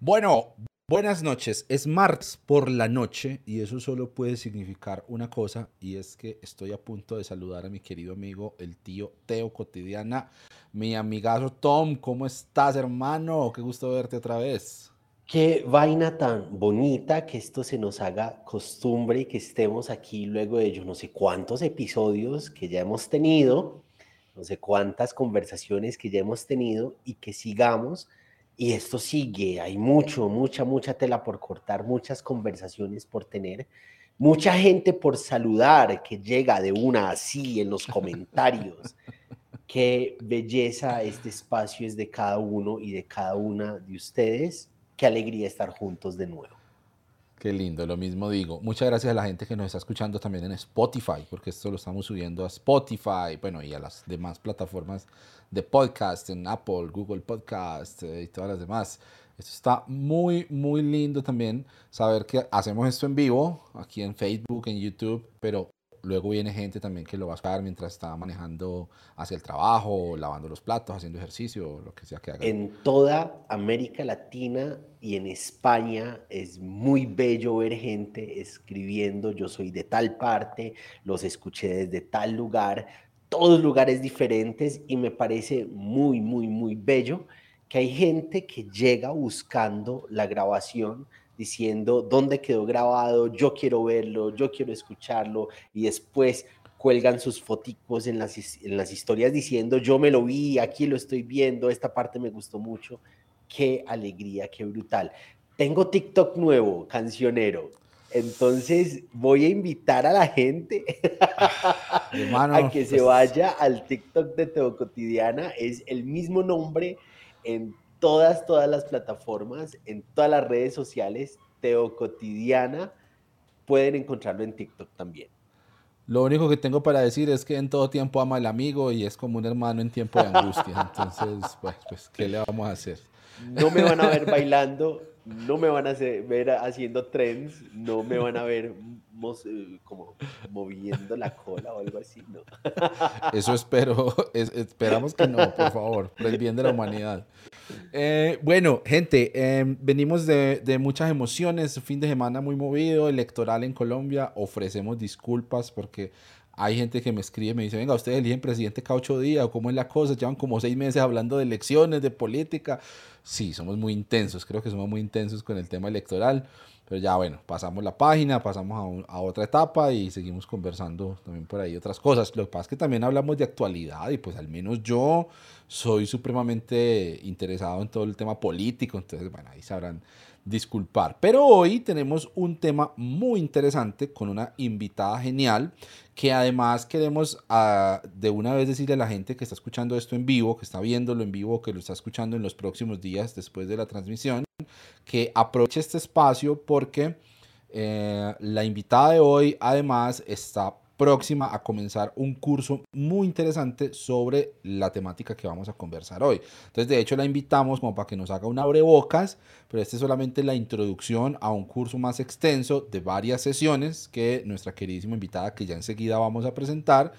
Bueno, buenas noches. Es martes por la noche y eso solo puede significar una cosa y es que estoy a punto de saludar a mi querido amigo, el tío Teo Cotidiana, mi amigazo Tom. ¿Cómo estás, hermano? Qué gusto verte otra vez. Qué vaina tan bonita que esto se nos haga costumbre y que estemos aquí luego de yo no sé cuántos episodios que ya hemos tenido, no sé cuántas conversaciones que ya hemos tenido y que sigamos y esto sigue, hay mucho, mucha, mucha tela por cortar, muchas conversaciones por tener, mucha gente por saludar que llega de una así en los comentarios. Qué belleza este espacio es de cada uno y de cada una de ustedes. Qué alegría estar juntos de nuevo. Qué lindo, lo mismo digo. Muchas gracias a la gente que nos está escuchando también en Spotify, porque esto lo estamos subiendo a Spotify, bueno, y a las demás plataformas de podcast, en Apple, Google Podcast eh, y todas las demás. Esto está muy, muy lindo también saber que hacemos esto en vivo, aquí en Facebook, en YouTube, pero Luego viene gente también que lo va a estar mientras está manejando hacia el trabajo, lavando los platos, haciendo ejercicio, lo que sea que haga. En toda América Latina y en España es muy bello ver gente escribiendo, yo soy de tal parte, los escuché desde tal lugar, todos lugares diferentes y me parece muy, muy, muy bello que hay gente que llega buscando la grabación diciendo dónde quedó grabado, yo quiero verlo, yo quiero escucharlo, y después cuelgan sus foticos en las, en las historias diciendo yo me lo vi, aquí lo estoy viendo, esta parte me gustó mucho. Qué alegría, qué brutal. Tengo TikTok nuevo, cancionero. Entonces voy a invitar a la gente a que se pues vaya al TikTok de Teo Cotidiana. Es el mismo nombre en todas, todas las plataformas, en todas las redes sociales, Teo Cotidiana, pueden encontrarlo en TikTok también. Lo único que tengo para decir es que en todo tiempo ama al amigo y es como un hermano en tiempo de angustia. Entonces, pues, pues, ¿qué le vamos a hacer? No me van a ver bailando, no me van a ver haciendo trends, no me van a ver eh, como moviendo la cola o algo así, ¿no? Eso espero, esperamos que no, por favor, por el bien de la humanidad. Eh, bueno, gente, em, venimos de, muchas emociones, fin de semana muy movido, electoral en Colombia, ofrecemos disculpas porque hay gente que me escribe, me dice, venga, ustedes eligen presidente cada ocho días, cómo es la cosa, llevan como seis meses hablando de elecciones, de política. Sí, somos muy intensos, creo que somos muy intensos con el tema electoral, pero ya bueno, pasamos la página, pasamos a, a, otra etapa y seguimos conversando también por ahí otras cosas. Lo que pasa es que también hablamos de actualidad y pues al menos yo soy supremamente interesado en todo el tema político, entonces bueno, ahí sabrán disculpar. Pero hoy tenemos un tema muy interesante con una invitada genial que además queremos ah, de una vez decirle a la gente que está escuchando esto en vivo, que está viéndolo en vivo, que lo está escuchando en los próximos días después de la transmisión, que aproveche este espacio porque eh, la invitada de hoy además está próxima a comenzar un curso muy interesante sobre la temática que vamos a conversar hoy. Entonces, de hecho, la invitamos como para que nos haga un abrebocas, pero este es solamente la introducción a un curso más extenso de varias sesiones que nuestra queridísima invitada, que ya enseguida vamos a presentar,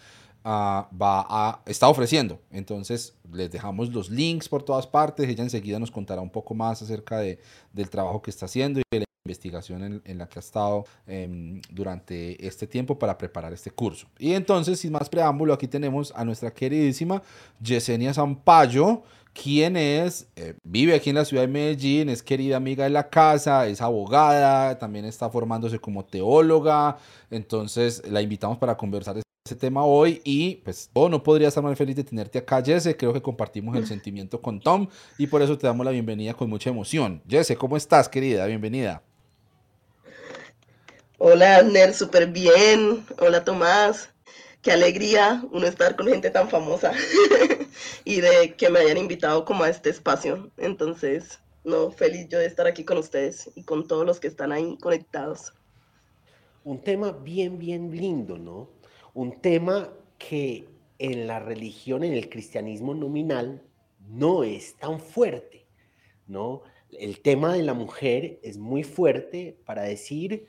ah, va a, está ofreciendo. Entonces, les dejamos los links por todas partes. Ella enseguida nos contará un poco más acerca de, del trabajo que está haciendo y de investigación en, la que ha estado em, durante este tiempo para preparar este curso. Y entonces, sin más preámbulo, aquí tenemos a nuestra queridísima Yesenia Zampayo, quien es, eh, vive aquí en la ciudad de Medellín, es querida amiga de la casa, es abogada, también está formándose como teóloga, entonces la invitamos para conversar este tema hoy y pues oh, no podría estar más feliz de tenerte acá, Jesse. Creo que compartimos el sentimiento con Tom y por eso te damos la bienvenida con mucha emoción. Jesse, ¿cómo estás, querida? Bienvenida. Hola, Ner, súper bien. Hola, Tomás. Qué alegría uno estar con gente tan famosa y de que me hayan invitado como a este espacio. Entonces, no, feliz yo de estar aquí con ustedes y con todos los que están ahí conectados. Un tema bien, bien lindo, ¿no? Un tema que en la religión, en el cristianismo nominal, no es tan fuerte, ¿no? El tema de la mujer es muy fuerte para decir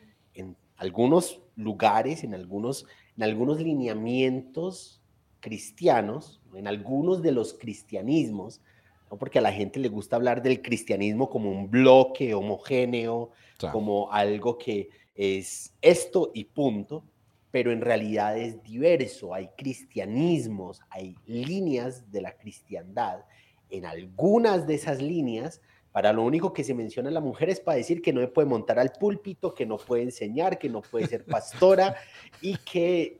algunos lugares, en algunos, en algunos lineamientos cristianos, en algunos de los cristianismos, ¿no? porque a la gente le gusta hablar del cristianismo como un bloque homogéneo, como algo que es esto y punto, pero en realidad es diverso, hay cristianismos, hay líneas de la cristiandad. En algunas de esas líneas, para lo único que se menciona la mujer es para decir que no puede montar al púlpito, que no puede enseñar, que no puede ser pastora y que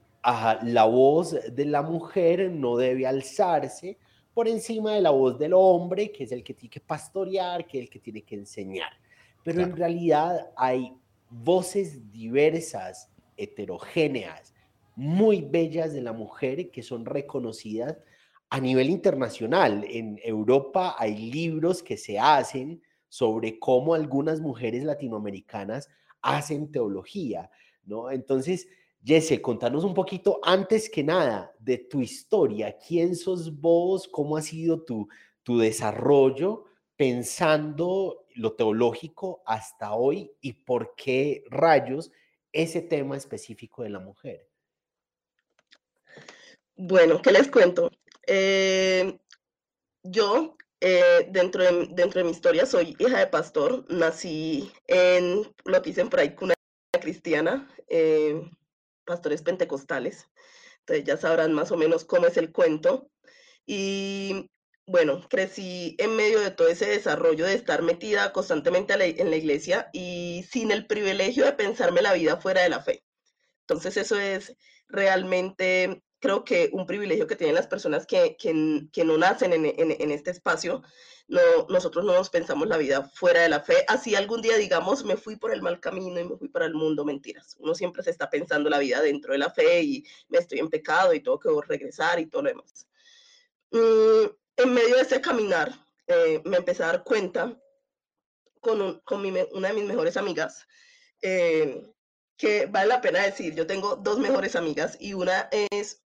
la voz de la mujer no debe alzarse por encima de la voz del hombre, que es el que tiene que pastorear, que es el que tiene que enseñar. Pero en realidad hay voces diversas, heterogéneas, muy bellas de la mujer que son reconocidas a nivel internacional. En Europa hay libros que se hacen sobre cómo algunas mujeres latinoamericanas hacen teología, ¿no? Entonces, Jesse, contanos un poquito antes que nada de tu historia. ¿Quién sos vos? ¿Cómo ha sido tu, tu desarrollo pensando lo teológico hasta hoy y por qué rayos ese tema específico de la mujer? Bueno, ¿qué les cuento? Eh, yo, eh, dentro, de, dentro de mi historia, soy hija de pastor. Nací en lo que dicen por ahí, cuna cristiana. Eh, pastores pentecostales. Entonces ya sabrán más o menos cómo es el cuento. Y bueno, crecí en medio de todo ese desarrollo de estar metida constantemente en la iglesia y sin el privilegio de pensarme la vida fuera de la fe. Entonces eso es realmente, creo que un privilegio que tienen las personas que, que, no nacen en, en, este espacio no, nosotros no nos pensamos la vida fuera de la fe. Así algún día digamos, me fui por el mal camino y me fui para el mundo, mentiras. Uno siempre se está pensando la vida dentro de la fe y me estoy en pecado y tengo que regresar y todo lo demás. Mm, en medio de ese caminar, eh, me empecé a dar cuenta con, con una de mis mejores amigas, eh, que vale la pena decir, yo tengo dos mejores amigas y una es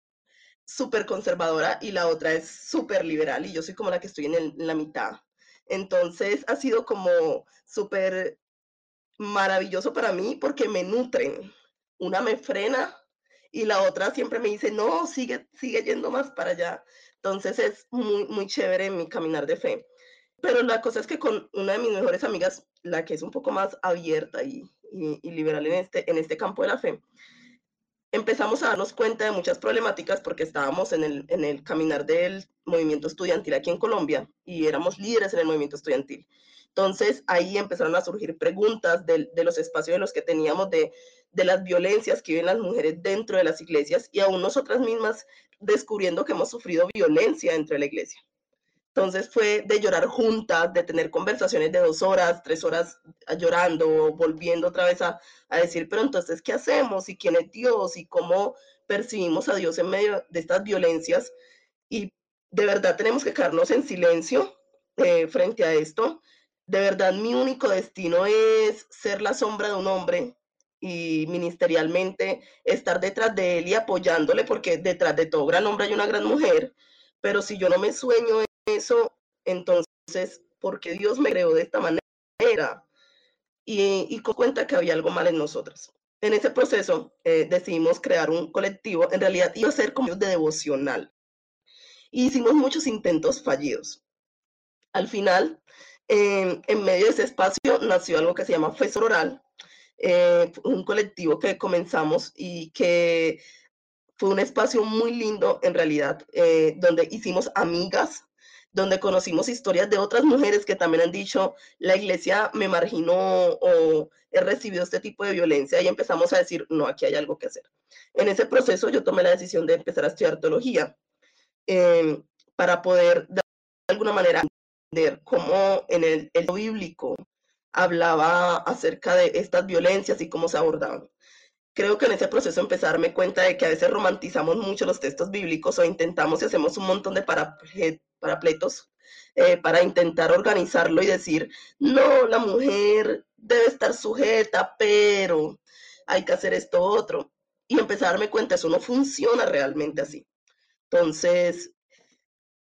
súper conservadora y la otra es súper liberal y yo soy como la que estoy en, la mitad. Entonces ha sido como súper maravilloso para mí porque me nutren. Una me frena y la otra siempre me dice, no, sigue, sigue yendo más para allá. Entonces es muy, muy chévere mi caminar de fe. Pero la cosa es que con una de mis mejores amigas, la que es un poco más abierta y, y liberal en este, en este campo de la fe, empezamos a darnos cuenta de muchas problemáticas porque estábamos en el, en el caminar del movimiento estudiantil aquí en Colombia y éramos líderes en el movimiento estudiantil. Entonces ahí empezaron a surgir preguntas de, de los espacios en los que teníamos, de, de, las violencias que viven las mujeres dentro de las iglesias y aún nosotras mismas descubriendo que hemos sufrido violencia dentro de la iglesia. Entonces fue de llorar juntas, de tener conversaciones de dos horas, tres horas llorando, volviendo otra vez a, a, decir, pero entonces, ¿qué hacemos? ¿Y quién es Dios? ¿Y cómo percibimos a Dios en medio de estas violencias? Y de verdad tenemos que quedarnos en silencio eh, frente a esto. De verdad, mi único destino es ser la sombra de un hombre y ministerialmente estar detrás de él y apoyándole, porque detrás de todo gran hombre hay una gran mujer. Pero si yo no me sueño eso, entonces, porque Dios me creó de esta manera? Y, y con cuenta que había algo mal en nosotras. En ese proceso eh, decidimos crear un colectivo, en realidad iba a ser como de devocional. hicimos muchos intentos fallidos. Al final, en medio de ese espacio nació algo que se llama Fe Oral, eh, un colectivo que comenzamos y que fue un espacio muy lindo en realidad, eh, donde hicimos amigas, donde conocimos historias de otras mujeres que también han dicho, la iglesia me marginó o he recibido este tipo de violencia y empezamos a decir, no, aquí hay algo que hacer. En ese proceso yo tomé la decisión de empezar a estudiar teología em, para poder de alguna manera entender cómo en el, el bíblico hablaba acerca de estas violencias y cómo se abordaban creo que en ese proceso empecé a darme cuenta de que a veces romantizamos mucho los textos bíblicos o intentamos y hacemos un montón de parapletos eh, para intentar organizarlo y decir, no, la mujer debe estar sujeta, pero hay que hacer esto otro. Y empecé a darme cuenta, eso no funciona realmente así. Entonces,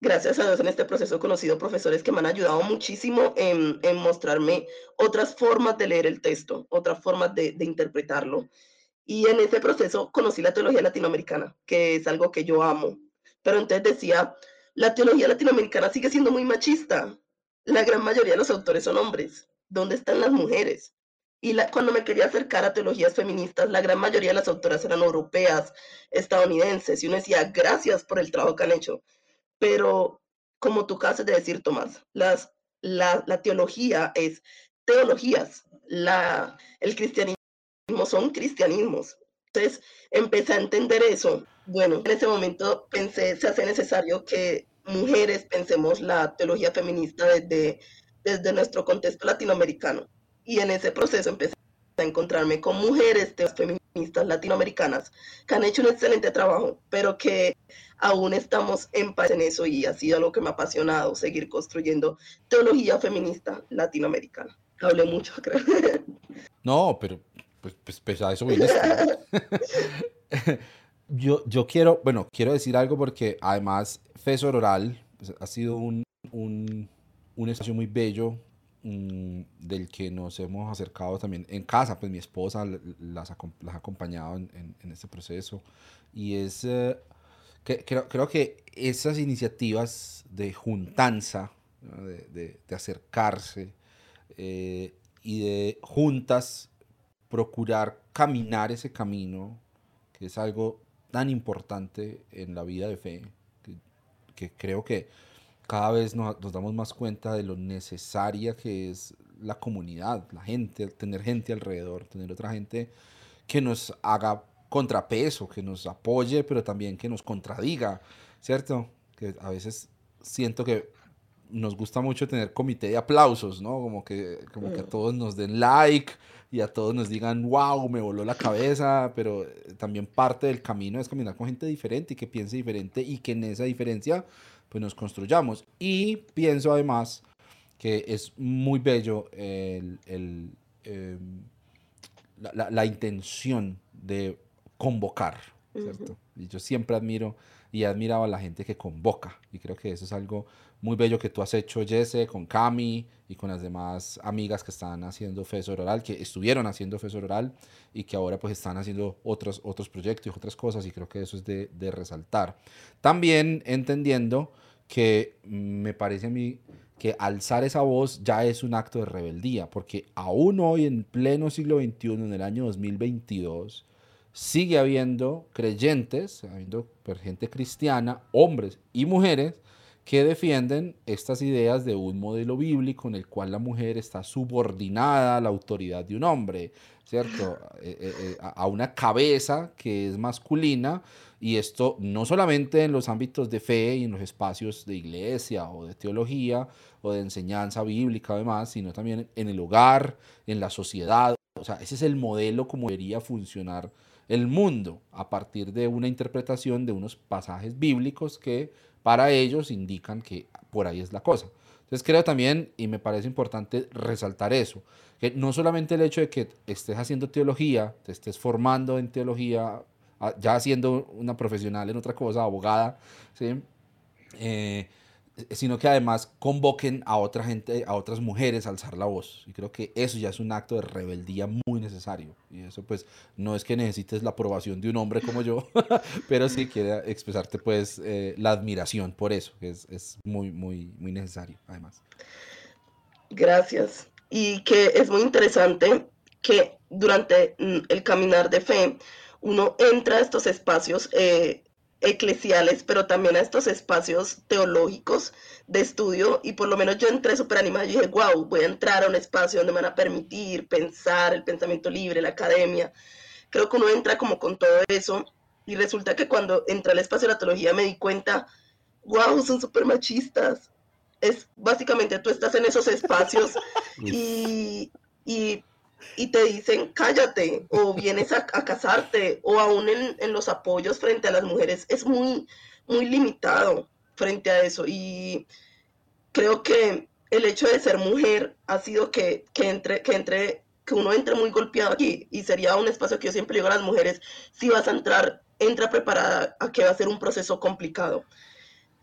gracias a Dios en este proceso he conocido profesores que me han ayudado muchísimo en, mostrarme otras formas de leer el texto, otras formas de, de interpretarlo y en ese proceso conocí la teología latinoamericana, que es algo que yo amo. Pero entonces decía, la teología latinoamericana sigue siendo muy machista. La gran mayoría de los autores son hombres. ¿Dónde están las mujeres? Y cuando me quería acercar a teologías feministas, la gran mayoría de las autoras eran europeas, estadounidenses, y uno decía, gracias por el trabajo que han hecho. Pero, como tú acabas de decir, Tomás, las, la, la teología es teologías, la, el cristianismo son cristianismos. Entonces, empecé a entender eso. Bueno, en ese momento pensé, se hace necesario que mujeres pensemos la teología feminista desde, desde nuestro contexto latinoamericano y en ese proceso empecé a encontrarme con mujeres feministas latinoamericanas que han hecho un excelente trabajo, pero que aún estamos en paz en eso y ha sido lo que me ha apasionado, seguir construyendo teología feminista latinoamericana. Hablé mucho, creo. No, pero pues, pues, pues a eso viniste. yo, yo quiero, bueno, quiero decir algo porque además Fesor Oral ha sido un, un, un espacio muy bello Mm, del que nos hemos acercado también en casa, pues mi esposa las, ha acompañado en, en, este proceso. Y es, eh, que, creo, que esas iniciativas de juntanza, de, de, acercarse eh, y de juntas procurar caminar ese camino, que es algo tan importante en la vida de fe, que, creo que cada vez nos, damos más cuenta de lo necesaria que es la comunidad, la gente, tener gente alrededor, tener otra gente que nos haga contrapeso, que nos apoye, pero también que nos contradiga, ¿cierto? Que a veces siento que nos gusta mucho tener comité de aplausos, ¿no? Como que, como que a todos nos den like y a todos nos digan, wow, me voló la cabeza, pero también parte del camino es caminar con gente diferente y que piense diferente y que en esa diferencia pues nos construyamos. Y pienso además que es muy bello el, el, em, la, la, intención de convocar, ¿cierto? Y yo siempre admiro y he admirado a la gente que convoca. Y creo que eso es algo muy bello que tú has hecho, Jesse, con Cami y con las demás amigas que están haciendo FESOR Oral, que estuvieron haciendo FESOR Oral y que ahora pues están haciendo otros, otros proyectos y otras cosas y creo que eso es de, de resaltar. También entendiendo que me parece a mí que alzar esa voz ya es un acto de rebeldía, porque aún hoy en pleno siglo XXI, en el año 2022, sigue habiendo creyentes, habiendo gente cristiana, hombres y mujeres, que defienden estas ideas de un modelo bíblico en el cual la mujer está subordinada a la autoridad de un hombre, ¿cierto? Eh, eh, eh, a una cabeza que es masculina y esto no solamente en los ámbitos de fe y en los espacios de iglesia o de teología o de enseñanza bíblica además, sino también en el hogar, en la sociedad. O sea, ese es el modelo como debería funcionar el mundo a partir de una interpretación de unos pasajes bíblicos que para ellos indican que por ahí es la cosa. Entonces creo también, y me parece importante resaltar eso, que no solamente el hecho de que estés haciendo teología, te estés formando en teología, ah, ya siendo una profesional en otra cosa, abogada, ¿sí? Eh, sino que además convoquen a otra gente, a otras mujeres a alzar la voz. Y creo que eso ya es un acto de rebeldía muy necesario. Y eso pues no es que necesites la aprobación de un hombre como yo, pero sí quiere expresarte pues eh, la admiración por eso, que es, es, muy, muy, muy necesario además. Gracias. Y que es muy interesante que durante mm, el caminar de fe uno entra a estos espacios eh, eclesiales, pero también a estos espacios teológicos de estudio y por lo menos yo entré súper animada y dije, wow, voy a entrar a un espacio donde me van a permitir pensar el pensamiento libre, la academia. Creo que uno entra como con todo eso y resulta que cuando entré al espacio de la teología me di cuenta, wow, son súper machistas. Es básicamente tú estás en esos espacios y, y y te dicen cállate o vienes a, casarte o aún en, los apoyos frente a las mujeres es muy, muy limitado frente a eso y creo que el hecho de ser mujer ha sido que, que entre, que entre, que uno entre muy golpeado aquí y sería un espacio que yo siempre digo a las mujeres, si vas a entrar, entra preparada a que va a ser un proceso complicado.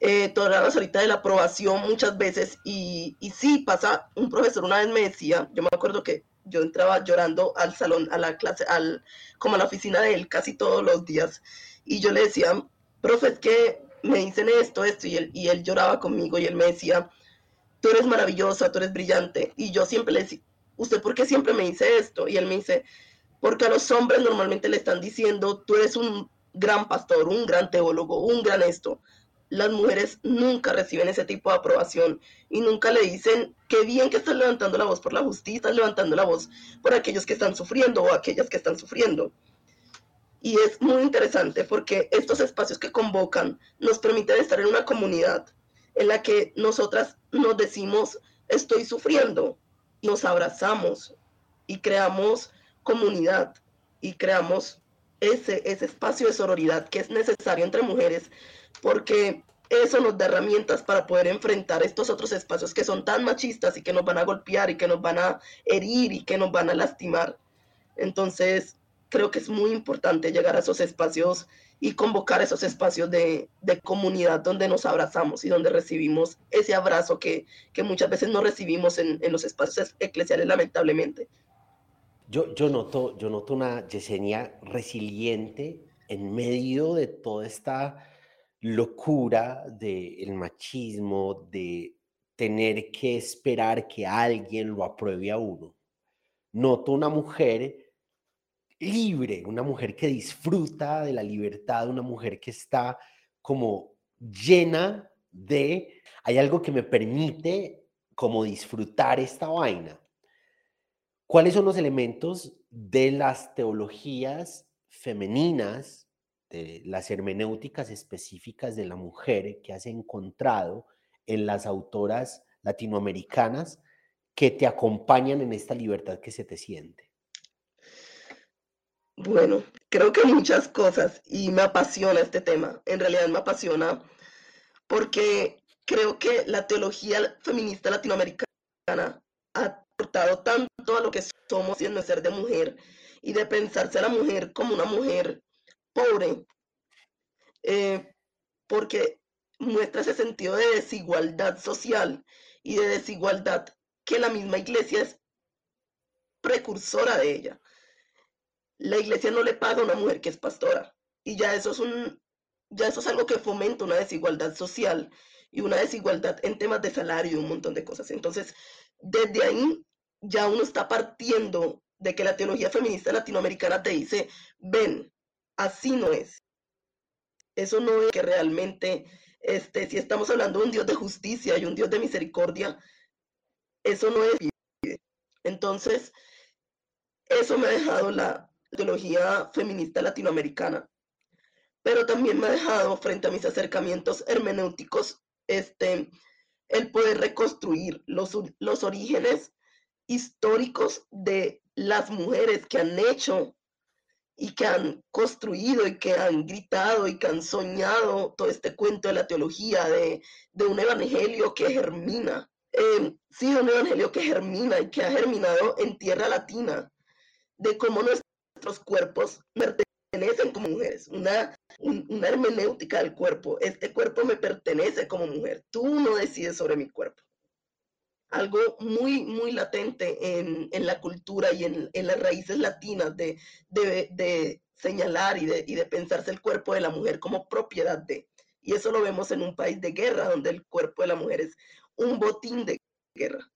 Eh, tú ahorita de la aprobación muchas veces y, y sí pasa, un profesor una vez me decía, yo me acuerdo que yo entraba llorando al salón, a la clase, al, como a la oficina de él casi todos los días. Y yo le decía, profe, es que me dicen esto, esto, y él, y él lloraba conmigo y él me decía, tú eres maravillosa, tú eres brillante. Y yo siempre le decía, ¿usted por qué siempre me dice esto? Y él me dice, porque a los hombres normalmente le están diciendo, tú eres un gran pastor, un gran teólogo, un gran esto. Las mujeres nunca reciben ese tipo de aprobación y nunca le dicen, qué bien que estás levantando la voz por la justicia, estás levantando la voz por aquellos que están sufriendo o aquellas que están sufriendo. Y es muy interesante porque estos espacios que convocan nos permiten estar en una comunidad en la que nosotras nos decimos, estoy sufriendo, nos abrazamos y creamos comunidad y creamos ese, ese espacio de sororidad que es necesario entre mujeres porque eso nos da herramientas para poder enfrentar estos otros espacios que son tan machistas y que nos van a golpear y que nos van a herir y que nos van a lastimar. Entonces, creo que es muy importante llegar a esos espacios y convocar esos espacios de, comunidad donde nos abrazamos y donde recibimos ese abrazo que, muchas veces no recibimos en, los espacios eclesiales, lamentablemente. Yo, yo, noto, yo noto una Yesenia resiliente en medio de toda esta locura del machismo, de tener que esperar que alguien lo apruebe a uno. Noto una mujer libre, una mujer que disfruta de la libertad, una mujer que está como llena de, hay algo que me permite como disfrutar esta vaina. ¿Cuáles son los elementos de las teologías femeninas, de las hermenéuticas específicas de la mujer que has encontrado en las autoras latinoamericanas que te acompañan en esta libertad que se te siente? Bueno, creo que muchas cosas y me apasiona este tema. En realidad me apasiona porque creo que la teología feminista latinoamericana ha aportado tanto a lo que somos y en ser de mujer y de pensarse a la mujer como una mujer pobre, eh, porque muestra ese sentido de desigualdad social y de desigualdad que la misma iglesia es precursora de ella la iglesia no le paga a una mujer que es pastora. Y ya eso es un, ya eso es algo que fomenta una desigualdad social y una desigualdad en temas de salario y un montón de cosas. Entonces, desde ahí ya uno está partiendo de que la teología feminista latinoamericana te dice, ven, así no es. Eso no es que realmente, este, si estamos hablando de un Dios de justicia y un Dios de misericordia, eso no es. Entonces, eso me ha dejado la, teología feminista latinoamericana, pero también me ha dejado frente a mis acercamientos hermenéuticos este, el poder reconstruir los, los orígenes históricos de las mujeres que han hecho y que han construido y que han gritado y que han soñado todo este cuento de la teología, de, de un evangelio que germina. Eh, sí, un evangelio que germina y que ha germinado en tierra latina, de cómo nuestros cuerpos pertenecen como mujeres, una, una hermenéutica del cuerpo. Este cuerpo me pertenece como mujer, tú no decides sobre mi cuerpo. Algo muy, muy latente en, en la cultura y en, en, las raíces latinas de, de, de señalar y de, y de pensarse el cuerpo de la mujer como propiedad de. Y eso lo vemos en un país de guerra, donde el cuerpo de la mujer es un botín de guerra.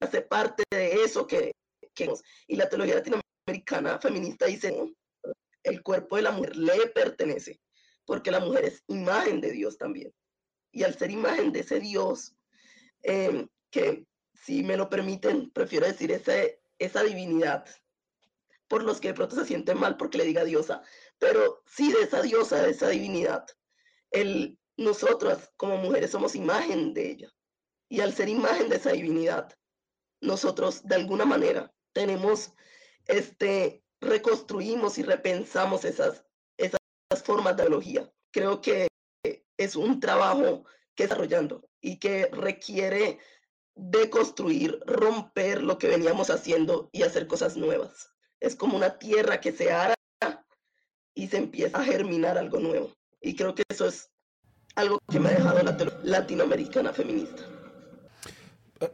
Hace parte de eso que, que y la teología latinoamericana americana feminista dice, el cuerpo de la mujer le pertenece, porque la mujer es imagen de Dios también. Y al ser imagen de ese Dios, em, que si me lo permiten, prefiero decir ese, esa divinidad, por los que de pronto se sienten mal porque le diga diosa, pero sí de esa diosa, de esa divinidad. El, nosotras como mujeres somos imagen de ella. Y al ser imagen de esa divinidad, nosotros de alguna manera tenemos este, reconstruimos y repensamos esas, esas formas de biología. Creo que es un trabajo que desarrollando y que requiere de construir, romper lo que veníamos haciendo y hacer cosas nuevas. Es como una tierra que se ara y se empieza a germinar algo nuevo. Y creo que eso es algo que me ha dejado la latinoamericana feminista.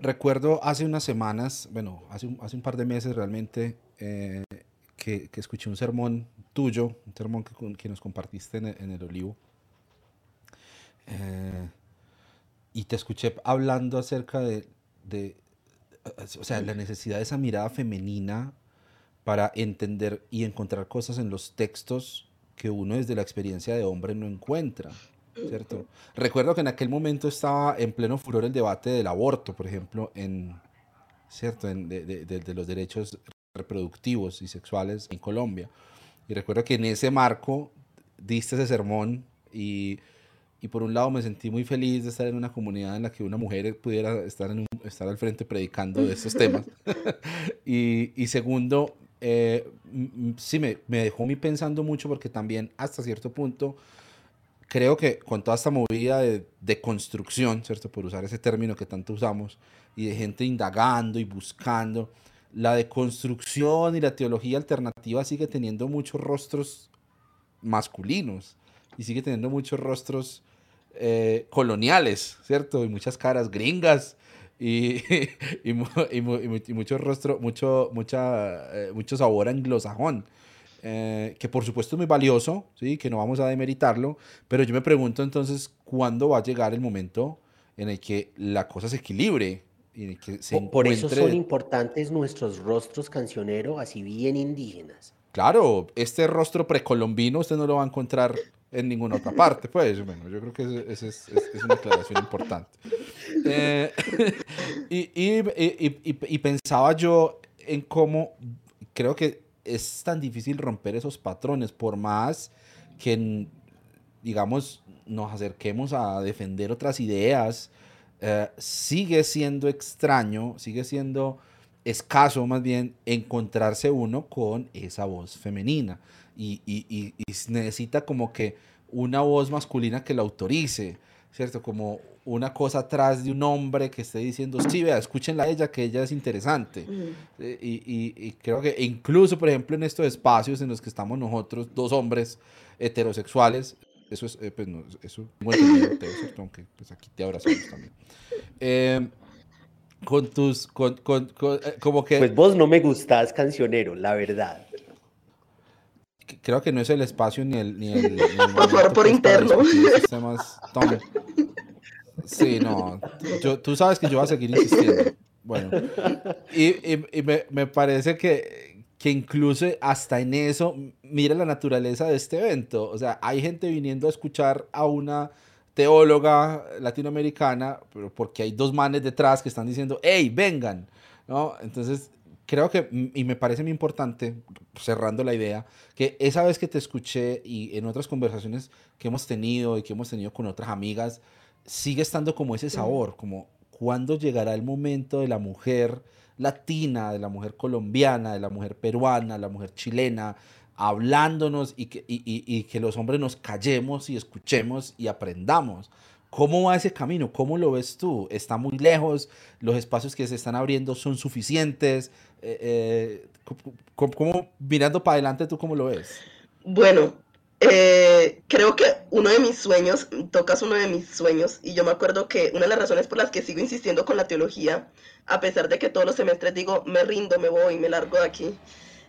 Recuerdo hace unas semanas, bueno, hace un, par de meses realmente, eh, que, escuché un sermón tuyo, un sermón que, nos compartiste en el, en el, Olivo. Eh, y te escuché hablando acerca de, de, o sea, la necesidad de esa mirada femenina para entender y encontrar cosas en los textos que uno desde la experiencia de hombre no encuentra, ¿cierto? Recuerdo que en aquel momento estaba en pleno furor el debate del aborto, por ejemplo, en, ¿cierto? En, de, de, de, los derechos reproductivos y sexuales en Colombia. Y recuerdo que en ese marco diste ese sermón y, y, por un lado me sentí muy feliz de estar en una comunidad en la que una mujer pudiera estar, en un, estar al frente predicando de estos temas. y, y, segundo, eh, sí me, me dejó mí pensando mucho porque también hasta cierto punto creo que con toda esta movida de, de, construcción, ¿cierto? Por usar ese término que tanto usamos, y de gente indagando y buscando, la deconstrucción y la teología alternativa sigue teniendo muchos rostros masculinos y sigue teniendo muchos rostros eh, coloniales, ¿cierto? Y muchas caras gringas y, y, y, y mucho rostro, mucho, mucha, eh, mucho sabor anglosajón. Eh, que por supuesto es muy valioso, ¿sí? que no vamos a demeritarlo, pero yo me pregunto entonces cuándo va a llegar el momento en el que la cosa se equilibre, y que se por, eso son importantes nuestros rostros cancioneros, así bien indígenas. Claro, este rostro precolombino usted no lo va a encontrar en ninguna otra parte, pues, bueno, yo creo que esa es, una aclaración importante. Eh, y, pensaba yo en cómo creo que es tan difícil romper esos patrones, por más que, digamos, nos acerquemos a defender otras ideas, eh, sigue siendo extraño, sigue siendo escaso más bien encontrarse uno con esa voz femenina y, y, y, y, necesita como que una voz masculina que la autorice, ¿cierto? Como una cosa atrás de un hombre que esté diciendo, sí, vea, escúchenla a ella, que ella es interesante. Mm. Y, creo que incluso, por ejemplo, en estos espacios en los que estamos nosotros, dos hombres heterosexuales, eso es, eh, pues no, eso tengo entendido, ¿cierto? Aunque pues aquí te abrazamos también. Eh, con tus, con, con, con, eh, como que... Pues vos no me gustás cancionero, la verdad. Creo que no es el espacio ni el... Ni el, ni el por interno. Temas. Sí, no. Yo, tú sabes que yo voy a seguir insistiendo. Bueno. Y, y, y me, me parece que, que incluso hasta en eso mira la naturaleza de este evento. O sea, hay gente viniendo a escuchar a una teóloga latinoamericana, pero porque hay dos manes detrás que están diciendo, hey, vengan, ¿no? Entonces, creo que, y me parece muy importante, cerrando la idea, que esa vez que te escuché y en otras conversaciones que hemos tenido y que hemos tenido con otras amigas, sigue estando como ese sabor, como cuándo llegará el momento de la mujer latina, de la mujer colombiana, de la mujer peruana, de la mujer chilena, hablándonos y que, y, y, y que los hombres nos callemos y escuchemos y aprendamos. ¿Cómo va ese camino? ¿Cómo lo ves tú? ¿Está muy lejos? ¿Los espacios que se están abriendo son suficientes? Eh, eh, ¿cómo, ¿cómo, mirando para adelante, tú cómo lo ves? Bueno, eh, creo que uno de mis sueños, tocas uno de mis sueños, y yo me acuerdo que una de las razones por las que sigo insistiendo con la teología, a pesar de que todos los semestres digo, me rindo, me voy, me largo de aquí,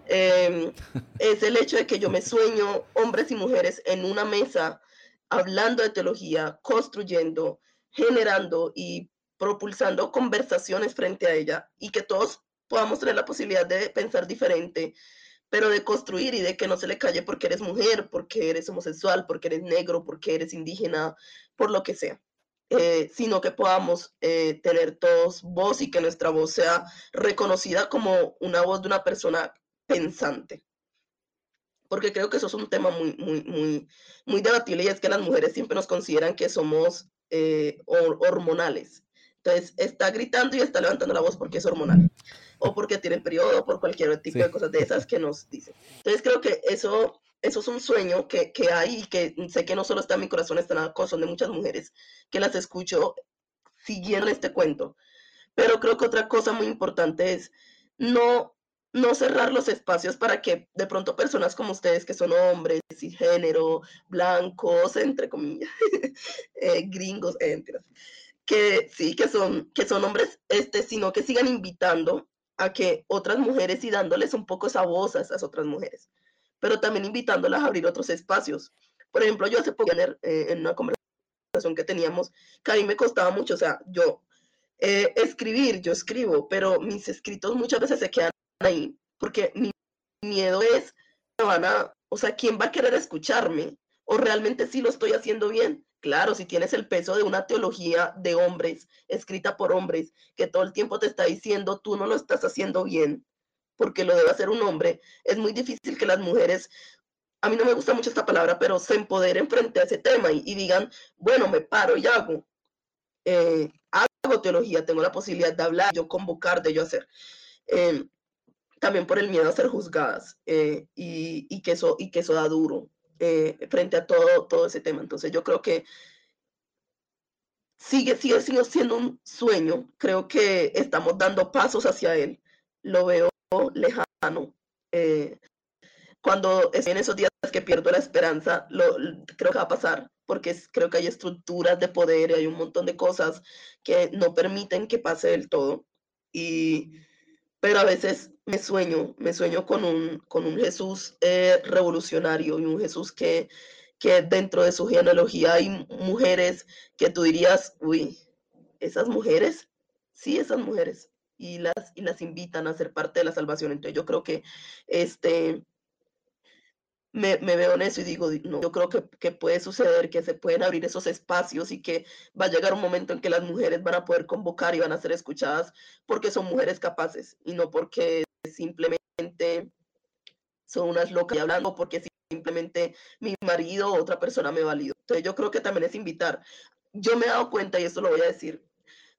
eh, es el hecho de que yo me sueño hombres y mujeres en una mesa hablando de teología, construyendo, generando y propulsando conversaciones frente a ella y que todos podamos tener la posibilidad de pensar diferente, pero de construir y de que no se le calle porque eres mujer, porque eres homosexual, porque eres negro, porque eres indígena, por lo que sea. Eh, sino que podamos eh, tener todos voz y que nuestra voz sea reconocida como una voz de una persona pensante. Porque creo que eso es un tema muy, muy, muy, muy debatible y es que las mujeres siempre nos consideran que somos eh, hormonales. Entonces, está gritando y está levantando la voz porque es hormonal o porque tiene el periodo, o por cualquier tipo sí. de cosas de esas que nos dicen. Entonces creo que eso, eso es un sueño que, que hay y que sé que no solo está en mi corazón, está en el corazón de muchas mujeres que las escucho siguiendo este cuento. Pero creo que otra cosa muy importante es no, no cerrar los espacios para que de pronto personas como ustedes, que son hombres, y género, blancos, entre comillas, eh, gringos, eh, que sí, que son, que son hombres, este, sino que sigan invitando a que otras mujeres y dándoles un poco esa a esas otras mujeres, pero también invitándolas a abrir otros espacios. Por ejemplo, yo hace poco eh, en una conversación que teníamos, que a mí me costaba mucho, o sea, yo eh, escribir, yo escribo, pero mis escritos muchas veces se quedan ahí, porque mi miedo es, van o sea, ¿quién va a querer escucharme? ¿O realmente sí lo estoy haciendo bien? Claro, si tienes el peso de una teología de hombres, escrita por hombres, que todo el tiempo te está diciendo, tú no lo estás haciendo bien, porque lo debe hacer un hombre, es muy difícil que las mujeres, a mí no me gusta mucho esta palabra, pero se empoderen frente a ese tema y, digan, bueno, me paro y hago. Eh, hago teología, tengo la posibilidad de hablar, yo convocar, de yo hacer. Em, también por el miedo a ser juzgadas eh, y, que eso, y que eso da duro eh, frente a todo, todo ese tema. Entonces yo creo que sigue, sigue siendo un sueño, creo que estamos dando pasos hacia él, lo veo lejano. Eh, cuando en esos días que pierdo la esperanza, creo que va a pasar, porque creo que hay estructuras de poder y hay un montón de cosas que no permiten que pase del todo. Y, pero a veces me sueño, me sueño con un, con un Jesús eh, revolucionario y un Jesús que, que dentro de su genealogía hay mujeres que tú dirías, uy, esas mujeres, sí, esas mujeres, y las, y las invitan a ser parte de la salvación. Entonces yo creo que este, me, veo en eso y digo, no, yo creo que, puede suceder, que se pueden abrir esos espacios y que va a llegar un momento en que las mujeres van a poder convocar y van a ser escuchadas porque son mujeres capaces y no porque simplemente son unas locas y hablando porque simplemente mi marido o otra persona me validó. Entonces yo creo que también es invitar. Yo me he dado cuenta, y esto lo voy a decir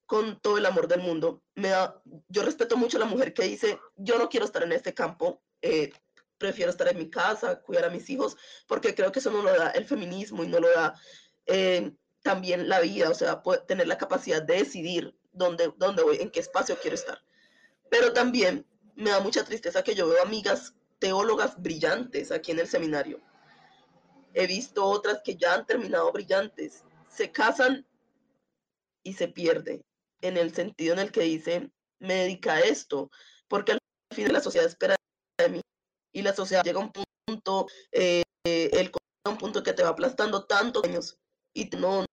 con todo el amor del mundo, me yo respeto mucho a la mujer que dice, yo no quiero estar en este campo, eh, prefiero estar en mi casa, cuidar a mis hijos, porque creo que eso no lo da el feminismo y no lo da eh, también la vida, o sea, tener la capacidad de decidir dónde, dónde voy, en qué espacio quiero estar. Pero también me da mucha tristeza que yo veo amigas teólogas brillantes aquí en el seminario. He visto otras que ya han terminado brillantes, se casan y se pierde, en el sentido en el que dicen, me dedica a esto, porque al fin la sociedad espera y la sociedad llega a un punto, eh, el a un punto que te va aplastando tantos años y no,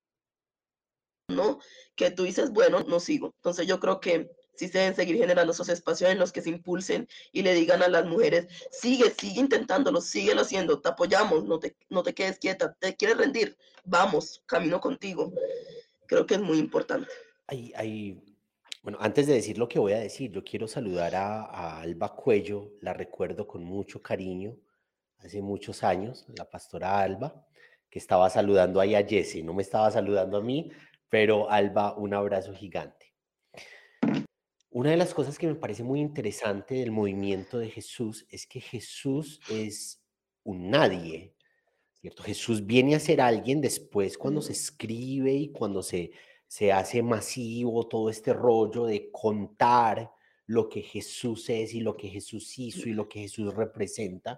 no, que tú dices, bueno, no sigo. Entonces yo creo que sí se deben seguir generando esos espacios en los que se impulsen y le digan a las mujeres, sigue, sigue intentándolo, síguelo haciendo, te apoyamos, no te, no te quedes quieta, te quieres rendir, vamos, camino contigo. Creo que es muy importante. Hay, hay bueno, antes de decir lo que voy a decir, yo quiero saludar a, Alba Cuello, la recuerdo con mucho cariño, hace muchos años, la pastora Alba, que estaba saludando ahí a Jesse, no me estaba saludando a mí, pero Alba, un abrazo gigante. Una de las cosas que me parece muy interesante del movimiento de Jesús es que Jesús es un nadie, ¿cierto? Jesús viene a ser alguien después cuando se escribe y cuando se se hace masivo todo este rollo de contar lo que Jesús es y lo que Jesús hizo y lo que Jesús representa,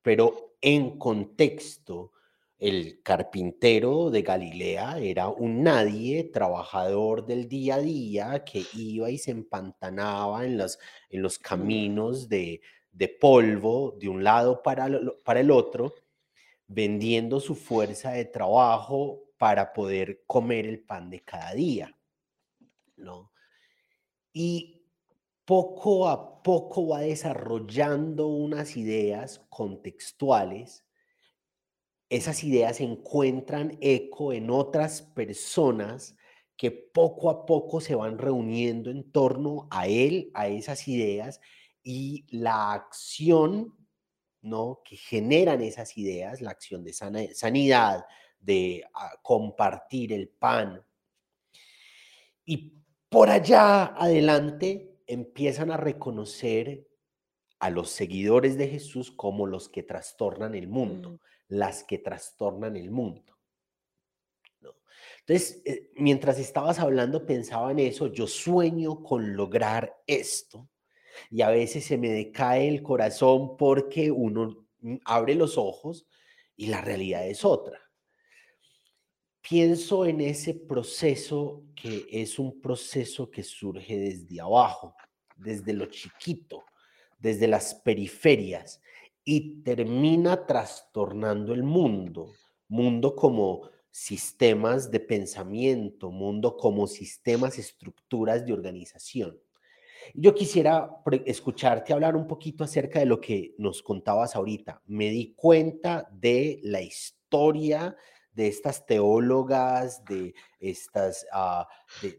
pero en contexto, el carpintero de Galilea era un nadie, trabajador del día a día, que iba y se empantanaba en los, en los caminos de, de polvo de un lado para, para el otro, vendiendo su fuerza de trabajo para poder comer el pan de cada día, ¿no? Y poco a poco va desarrollando unas ideas contextuales. Esas ideas encuentran eco en otras personas que poco a poco se van reuniendo en torno a él, a esas ideas y la acción ¿no? que generan esas ideas, la acción de sanidad, de ah, compartir el pan. Y por allá adelante empiezan a reconocer a los seguidores de Jesús como los que trastornan el mundo, mm. las que trastornan el mundo. Entonces, eh, mientras estabas hablando, pensaba en eso, yo sueño con lograr esto y a veces se me decae el corazón porque uno mm, abre los ojos y la realidad es otra pienso en ese proceso que es un proceso que surge desde abajo, desde lo chiquito, desde las periferias y termina trastornando el mundo, mundo como sistemas de pensamiento, mundo como sistemas, estructuras de organización. Yo quisiera escucharte hablar un poquito acerca de lo que nos contabas ahorita. Me di cuenta de la historia de estas teólogas, de, estas, ah,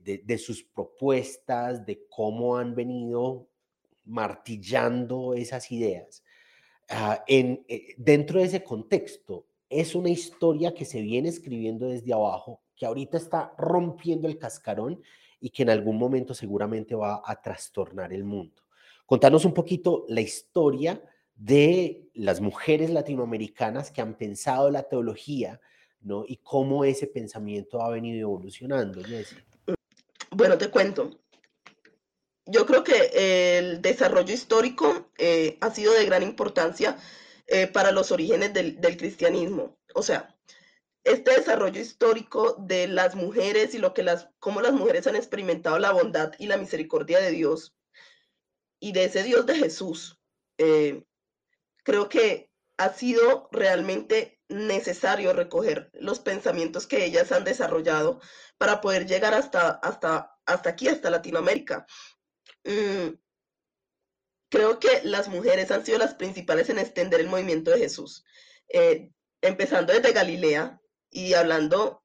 de, sus propuestas, de cómo han venido martillando esas ideas. Ah, en, eh, dentro de ese contexto, es una historia que se viene escribiendo desde abajo, que ahorita está rompiendo el cascarón y que en algún momento seguramente va a trastornar el mundo. Contanos un poquito la historia de las mujeres latinoamericanas que han pensado la teología, ¿no? Y cómo ese pensamiento ha venido evolucionando, Bueno, te cuento. Yo creo que el desarrollo histórico eh, ha sido de gran importancia eh, para los orígenes del, cristianismo. O sea, este desarrollo histórico de las mujeres y lo que las, cómo las mujeres han experimentado la bondad y la misericordia de Dios y de ese Dios de Jesús, eh, creo que ha sido realmente necesario recoger los pensamientos que ellas han desarrollado para poder llegar hasta, hasta, hasta aquí, hasta Latinoamérica. Mm, creo que las mujeres han sido las principales en extender el movimiento de Jesús, eh, empezando desde Galilea, y hablando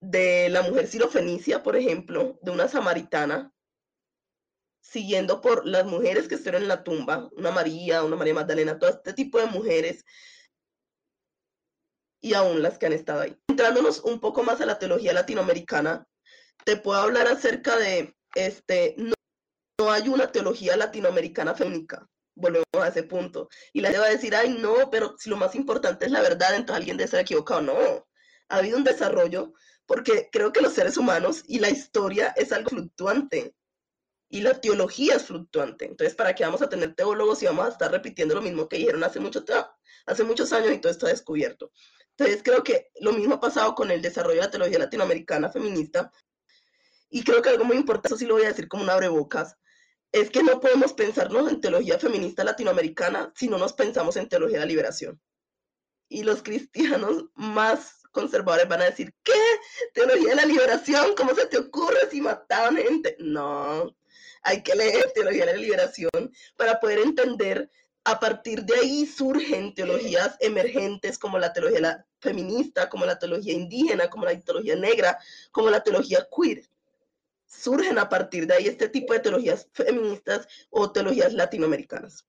de la mujer sirofenicia, por ejemplo, de una samaritana, siguiendo por las mujeres que estuvieron en la tumba, una María, una María Magdalena, todo este tipo de mujeres y aún las que han estado ahí. Entrándonos un poco más a la teología latinoamericana, te puedo hablar acerca de, este, no, no hay una teología latinoamericana féminica, volvemos a ese punto. Y la gente va a decir, ay, no, pero si lo más importante es la verdad, entonces alguien debe estar equivocado. No, ha habido un desarrollo porque creo que los seres humanos y la historia es algo fluctuante y la teología es fluctuante. Entonces, ¿para qué vamos a tener teólogos y vamos a estar repitiendo lo mismo que dijeron hace, mucho hace muchos años y todo está descubierto? Entonces, creo que lo mismo ha pasado con el desarrollo de la teología latinoamericana feminista. Y creo que algo muy importante, eso sí lo voy a decir como un abrebocas, es que no podemos pensarnos en teología feminista latinoamericana si no nos pensamos en teología de la liberación. Y los cristianos más conservadores van a decir, ¿qué? Teología de la liberación, ¿cómo se te ocurre si mataban gente? No, hay que leer teología de la liberación para poder entender. A partir de ahí surgen teologías emergentes como la teología feminista, como la teología indígena, como la teología negra, como la teología queer. Surgen a partir de ahí este tipo de teologías feministas o teologías latinoamericanas.